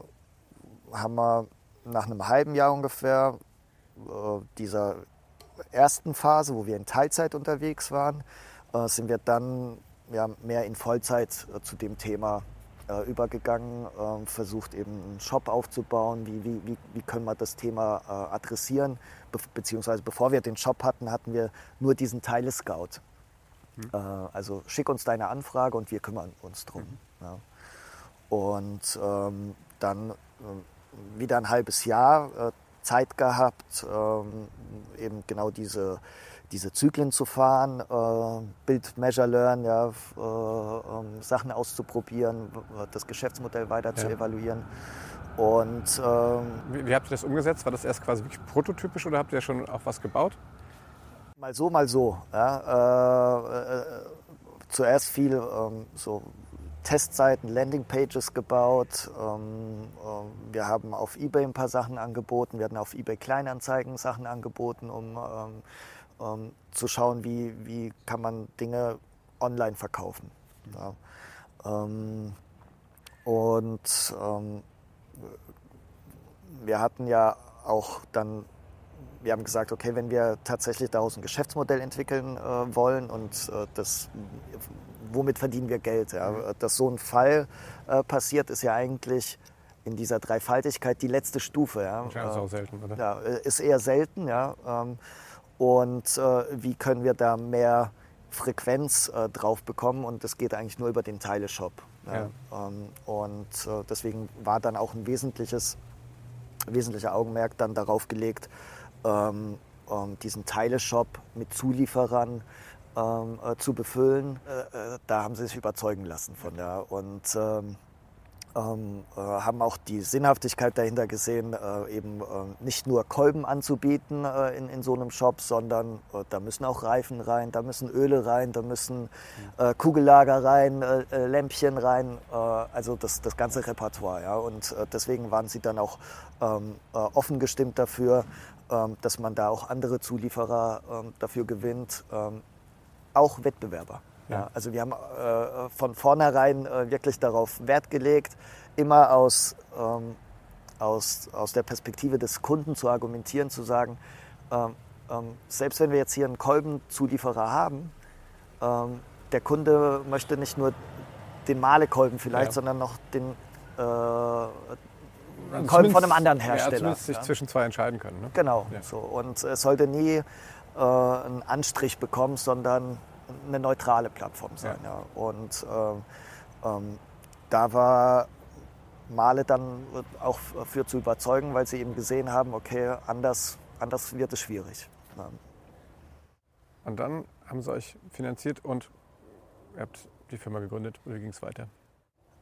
haben wir nach einem halben Jahr ungefähr äh, dieser ersten Phase, wo wir in Teilzeit unterwegs waren, äh, sind wir dann ja, mehr in Vollzeit äh, zu dem Thema äh, übergegangen, äh, versucht eben einen Shop aufzubauen, wie, wie, wie, wie können wir das Thema äh, adressieren. Be beziehungsweise bevor wir den Shop hatten, hatten wir nur diesen Teile-Scout. Mhm. also schick uns deine Anfrage und wir kümmern uns drum. Mhm. Ja. Und ähm, dann äh, wieder ein halbes Jahr äh, Zeit gehabt, ähm, eben genau diese diese Zyklen zu fahren, äh, Build, Measure, Learn, ja, äh, ähm, Sachen auszuprobieren, das Geschäftsmodell weiter ja. zu evaluieren. Und, ähm, wie, wie, habt ihr das umgesetzt? War das erst quasi wirklich prototypisch oder habt ihr schon auch was gebaut? Mal so, mal so. Ja. Äh, äh zuerst viel ähm, so Testseiten, Landingpages gebaut. Ähm, äh, wir haben auf eBay ein paar Sachen angeboten. Wir hatten auf eBay Kleinanzeigen Sachen angeboten, um ähm, ähm, zu schauen, wie, wie kann man Dinge online verkaufen. Ja. Ähm, und ähm, wir hatten ja auch dann, wir haben gesagt, okay, wenn wir tatsächlich daraus ein Geschäftsmodell entwickeln äh, wollen und äh, das, womit verdienen wir Geld? Ja? Mhm. Dass so ein Fall äh, passiert, ist ja eigentlich in dieser Dreifaltigkeit die letzte Stufe. Ja? ist auch selten, oder? Ja, ist eher selten, ja. Ähm, und äh, wie können wir da mehr Frequenz äh, drauf bekommen und das geht eigentlich nur über den Teileshop. Ja. Ja. Ähm, und äh, deswegen war dann auch ein wesentliches, wesentlicher Augenmerk dann darauf gelegt, ähm, ähm, diesen Teileshop mit Zulieferern ähm, äh, zu befüllen. Äh, äh, da haben sie sich überzeugen lassen von. Ja. Und ähm, ähm, äh, haben auch die Sinnhaftigkeit dahinter gesehen, äh, eben äh, nicht nur Kolben anzubieten äh, in, in so einem Shop, sondern äh, da müssen auch Reifen rein, da müssen Öle rein, da müssen äh, Kugellager rein, Lämpchen rein, also das, das ganze Repertoire. Ja? Und deswegen waren sie dann auch ähm, offen gestimmt dafür, ähm, dass man da auch andere Zulieferer ähm, dafür gewinnt, ähm, auch Wettbewerber. Ja, also wir haben äh, von vornherein äh, wirklich darauf Wert gelegt, immer aus, ähm, aus, aus der Perspektive des Kunden zu argumentieren, zu sagen, ähm, ähm, selbst wenn wir jetzt hier einen Kolbenzulieferer haben, ähm, der Kunde möchte nicht nur den Malekolben vielleicht, ja. sondern noch den äh, Kolben von einem anderen Hersteller. Ja, zumindest sich zwischen zwei entscheiden können. Ne? Genau. So. Und es sollte nie äh, einen Anstrich bekommen, sondern eine neutrale Plattform sein. Ja. ja. Und ähm, ähm, da war Male dann auch für zu überzeugen, weil sie eben gesehen haben, okay, anders, anders wird es schwierig. Ja. Und dann haben sie euch finanziert und ihr habt die Firma gegründet. Oder ging es weiter?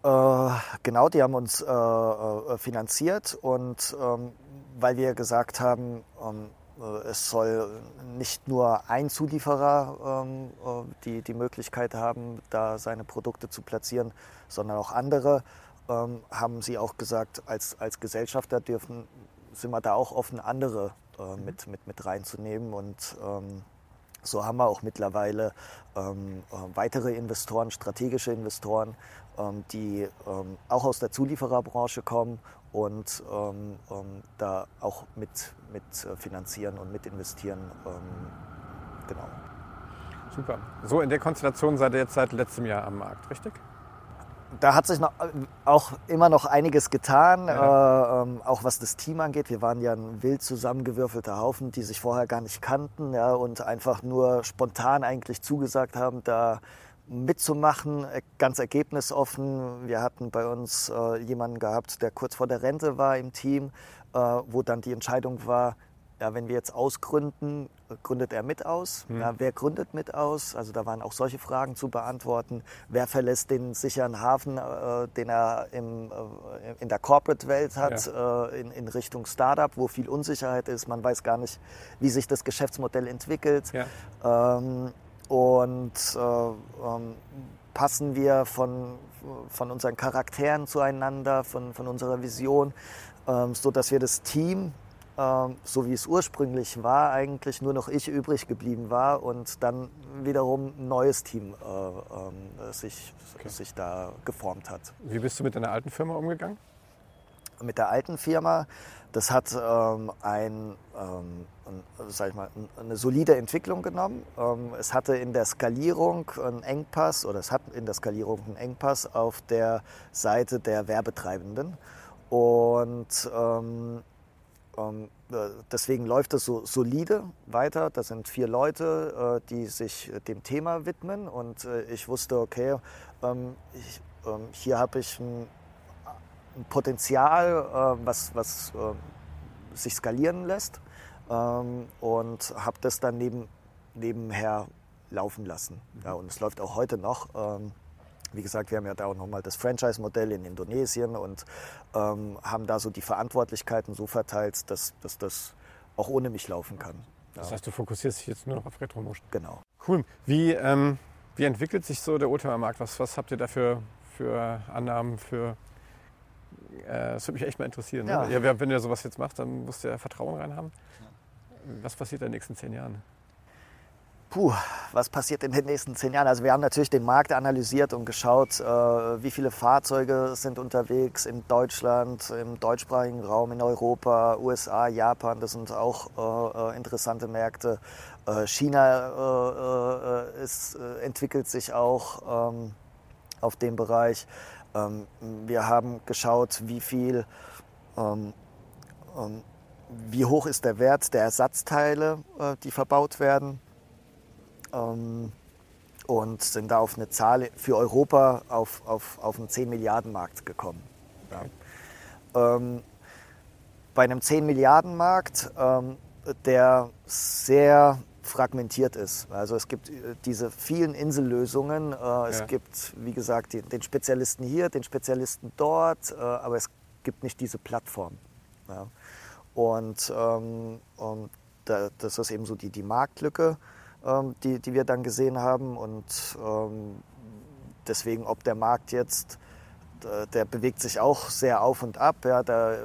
Äh, genau, die haben uns äh, äh finanziert und ähm, weil wir gesagt haben, ähm, äh, es soll nicht nur ein Zulieferer ähm, äh, die, die Möglichkeit haben, da seine Produkte zu platzieren, sondern auch andere. Ähm, haben sie auch gesagt, als, als Gesellschafter dürfen, sind wir da auch offen, andere äh, mit, mit, mit reinzunehmen. Und ähm, so haben wir auch mittlerweile ähm, weitere Investoren, strategische Investoren, ähm, die ähm, auch aus der Zuliefererbranche kommen und da auch mit, mit äh, finanzieren und mit investieren. Ähm, genau. Super. So in der Konstellation seid ihr jetzt seit letztem Jahr am Markt, richtig? Da hat sich noch, äh, auch immer noch einiges getan, ja. äh, ähm, auch was das Team angeht. Wir waren ja ein wild zusammengewürfelter Haufen, die sich vorher gar nicht kannten ja, und einfach nur spontan eigentlich zugesagt haben, da mitzumachen, äh, ganz ergebnisoffen. Wir hatten bei uns äh, jemanden gehabt, der kurz vor der Rente war im Team, wo dann die Entscheidung war, ja, wenn wir jetzt ausgründen, gründet er mit aus? Hm. Ja, wer gründet mit aus? Also da waren auch solche Fragen zu beantworten. Wer verlässt den sicheren Hafen, äh, den er im, äh, in der Corporate-Welt hat, ja. äh, in, in, Richtung Startup, wo viel Unsicherheit ist? Man weiß gar nicht, wie sich das Geschäftsmodell entwickelt. Ja. Ähm, und äh, ähm, passen wir von, von unseren Charakteren zueinander, von, von unserer Vision, ähm, so dass wir das Team, ähm, so wie es ursprünglich war, eigentlich nur noch ich übrig geblieben war und dann wiederum ein neues Team äh, äh, sich, okay. sich da geformt hat. Wie bist du mit deiner alten Firma umgegangen? Mit der alten Firma das hat ähm, ein, ähm, sag ich mal, eine solide Entwicklung genommen. Ähm, es hatte in der Skalierung einen Engpass oder es hat in der Skalierung einen Engpass auf der Seite der Werbetreibenden. Und ähm, ähm, deswegen läuft es so solide weiter. Das sind vier Leute, äh, die sich dem Thema widmen. Und äh, ich wusste, okay, ähm, ich, hier habe ich ein ein Potenzial, äh, was, was äh, sich skalieren lässt ähm, und habe das dann neben, nebenher laufen lassen. Ja, und es läuft auch heute noch. Ähm, wie gesagt, wir haben ja da auch nochmal das Franchise-Modell in Indonesien und ähm, haben da so die Verantwortlichkeiten so verteilt, dass, dass das auch ohne mich laufen kann. Das heißt, du fokussierst dich jetzt nur noch auf Retromotion. Genau. Cool. Wie, ähm, wie entwickelt sich so der Oldtimer-Markt? Was, was habt ihr da für, für Annahmen, für äh, das würde mich echt mal interessieren. Ne? Ja. Ne? Ja, wenn ihr sowas jetzt macht, dann musst du ja Vertrauen rein haben. Was passiert in den nächsten zehn Jahren? Puh, was passiert in den nächsten zehn Jahren? Also wir haben natürlich den Markt analysiert und geschaut, äh, wie viele Fahrzeuge sind unterwegs in Deutschland, im deutschsprachigen Raum, in Europa, USA, Japan. Das sind auch äh, äh interessante Märkte. China ist, entwickelt sich auch ähm, auf dem Bereich. Ähm, wir haben geschaut, wie viel, ähm, wie hoch ist der Wert der Ersatzteile, die verbaut werden. Und sind da auf eine Zahl für Europa auf, auf, auf einen 10 Milliarden Markt gekommen. Ja. bei einem 10 Milliarden Markt der sehr fragmentiert ist. Also es gibt äh, diese vielen Insellösungen. Äh, es ja. gibt, wie gesagt, den, den, Spezialisten hier, den Spezialisten dort, äh, aber es gibt nicht diese Plattform. Ja. Und, ähm, und da, das ist eben so die, die Marktlücke, ähm, die, die wir dann gesehen haben. Und ähm, deswegen, ob der Markt jetzt der bewegt sich auch sehr auf und ab. Ja, der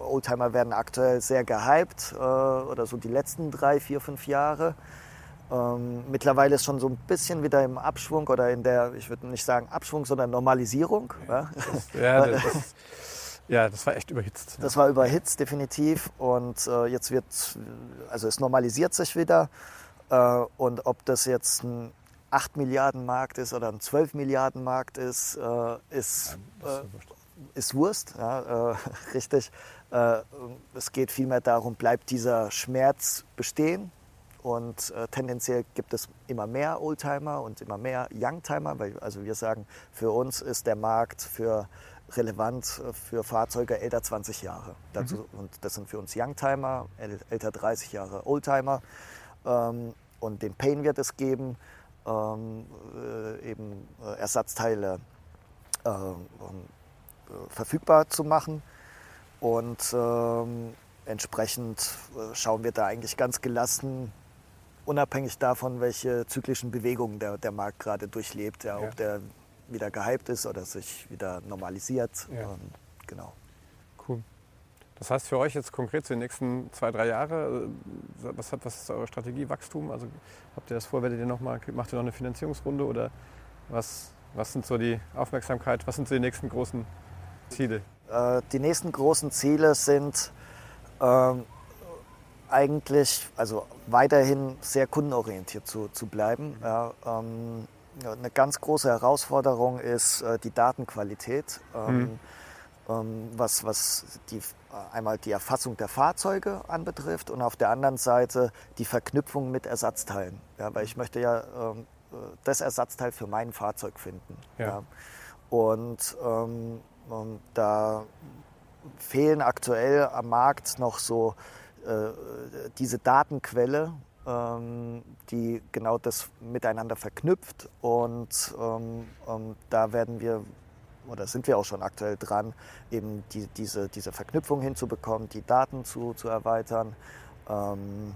äh, Oldtimer werden aktuell sehr gehypt, äh, oder so die letzten drei, vier, fünf Jahre. Ähm, mittlerweile ist schon so ein bisschen wieder im Abschwung oder in der, ich würde nicht sagen Abschwung, sondern Normalisierung. Ja, das, ja, das, ja, das war echt überhitzt. Das war überhitzt, definitiv. Und äh, jetzt wird, also es normalisiert sich wieder. Äh, und ob das jetzt ein 8 Milliarden Markt ist oder ein 12 Milliarden Markt ist, äh, ist, äh, ist Wurst, ja, äh, richtig. Äh, es geht vielmehr darum, bleibt dieser Schmerz bestehen. Und äh, tendenziell gibt es immer mehr Oldtimer und immer mehr Youngtimer, weil also wir sagen, für uns ist der Markt für relevant für Fahrzeuge älter 20 Jahre. Mhm. Und das sind für uns Youngtimer, älter 30 Jahre Oldtimer. Ähm, und den Pain wird es geben ähm, äh, eben äh, Ersatzteile äh, ähm, verfügbar zu machen. Und ähm, entsprechend schauen wir da eigentlich ganz gelassen, unabhängig davon, welche zyklischen Bewegungen der, der Markt gerade durchlebt, ja, ja. ob der wieder gehypt ist oder sich wieder normalisiert. Ja. Ähm, genau. Cool. Das heißt für euch jetzt konkret für die nächsten zwei, drei Jahre, äh, was, hat, was ist eure Strategie, Wachstum? Also habt ihr das vor, werdet ihr noch mal, macht ihr noch eine Finanzierungsrunde oder was, was sind so die Aufmerksamkeit, was sind so die nächsten großen Ziele? Äh, die nächsten großen Ziele sind ähm, eigentlich, also weiterhin sehr kundenorientiert zu, zu bleiben. Ja, ähm, eine ganz große Herausforderung ist äh, die Datenqualität. Ähm, mhm. Ähm, was, was die, äh, einmal die Erfassung der Fahrzeuge anbetrifft und auf der anderen Seite die Verknüpfung mit Ersatzteilen. Ja, weil ich möchte ja ähm, äh, das Ersatzteil für mein Fahrzeug finden. Ja. ja. Und ähm, ähm, da fehlen aktuell am Markt noch so äh, diese Datenquelle, ähm, die genau das miteinander verknüpft. Und ähm, da werden wir oder sind wir auch schon aktuell dran, eben die, diese, diese Verknüpfung hinzubekommen, die Daten zu, zu erweitern. Ähm,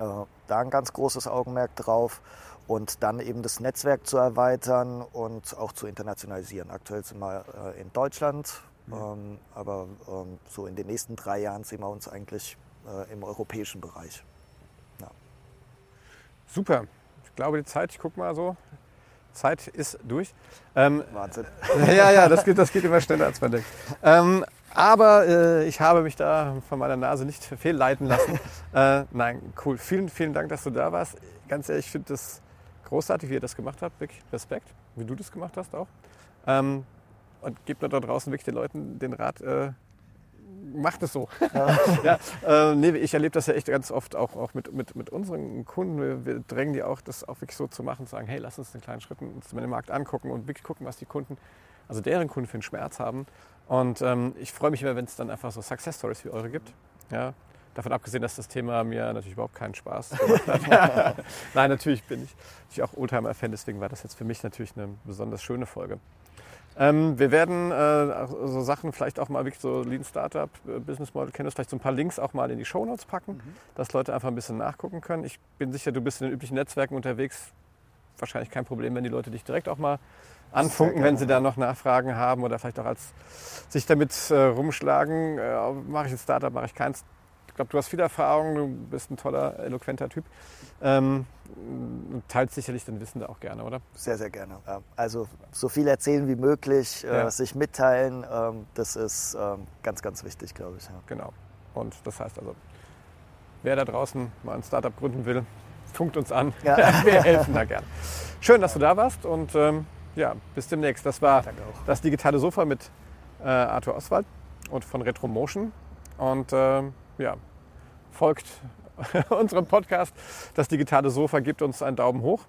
äh, da ein ganz großes Augenmerk drauf und dann eben das Netzwerk zu erweitern und auch zu internationalisieren. Aktuell sind wir äh, in Deutschland, mhm. ähm, aber ähm, so in den nächsten drei Jahren sehen wir uns eigentlich äh, im europäischen Bereich. Ja. Super. Ich glaube, die Zeit, ich gucke mal so, Zeit ist durch. Ähm, Wahnsinn. Ja, ja, das geht, das geht immer schneller, als man denkt. Ähm, aber äh, ich habe mich da von meiner Nase nicht fehlleiten lassen. äh, nein, cool. Vielen, vielen Dank, dass du da warst. Ganz ehrlich, ich finde das großartig, wie ihr das gemacht habt. Wirklich Respekt, wie du das gemacht hast auch. Ähm, und gebt da draußen wirklich den Leuten den Rat, äh, macht es so. Ja. ja, äh, nee, ich erlebe das ja echt ganz oft auch, auch mit, mit, mit unseren Kunden. Wir, wir, drängen die auch, das auch wirklich so zu machen, zu sagen, hey, lass uns einen kleinen Schritt uns den Markt angucken und wirklich gucken, was die Kunden, also deren Kunden für einen Schmerz haben. Und ähm, ich freue mich immer, wenn es dann einfach so Success Stories wie eure gibt. Ja, davon abgesehen, dass das Thema mir natürlich überhaupt keinen Spaß gemacht hat. Nein, natürlich bin ich, ich auch Oldtimer-Fan, deswegen war das jetzt für mich natürlich eine besonders schöne Folge. Ähm, wir werden äh, so Sachen vielleicht auch mal wirklich so Lean Startup, äh, Business Model kennen, vielleicht so ein paar Links auch mal in die Show Notes packen, mhm. dass Leute einfach ein bisschen nachgucken können. Ich bin sicher, du bist in den üblichen Netzwerken unterwegs. Wahrscheinlich kein Problem, wenn die Leute dich direkt auch mal anfunken, wenn sie da noch Nachfragen haben oder vielleicht auch als sich damit äh, rumschlagen, äh, mache ich ein Startup, mache ich keins. Ich glaube, du hast viel Erfahrung, du bist ein toller, eloquenter Typ. Ähm, teilt sicherlich dein Wissen da auch gerne, oder? Sehr, sehr gerne. Also so viel erzählen wie möglich, äh, ja. sich mitteilen, ähm, das ist ähm, ganz, ganz wichtig, glaube ich. Genau. Und das heißt also, wer da draußen mal ein Startup gründen will, funkt uns an. Ja. Wir helfen da gerne. Schön, dass du da warst und ähm, ja, bis demnächst. Das war das digitale Sofa mit äh, Arthur Oswald und von Retromotion. Und ähm, ja, folgt unserem Podcast. Das digitale Sofa gibt uns einen Daumen hoch.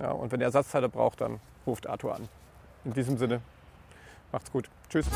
Ja, und wenn ihr Ersatzteile braucht, dann ruft Arthur an. In diesem Sinne, macht's gut. Tschüss.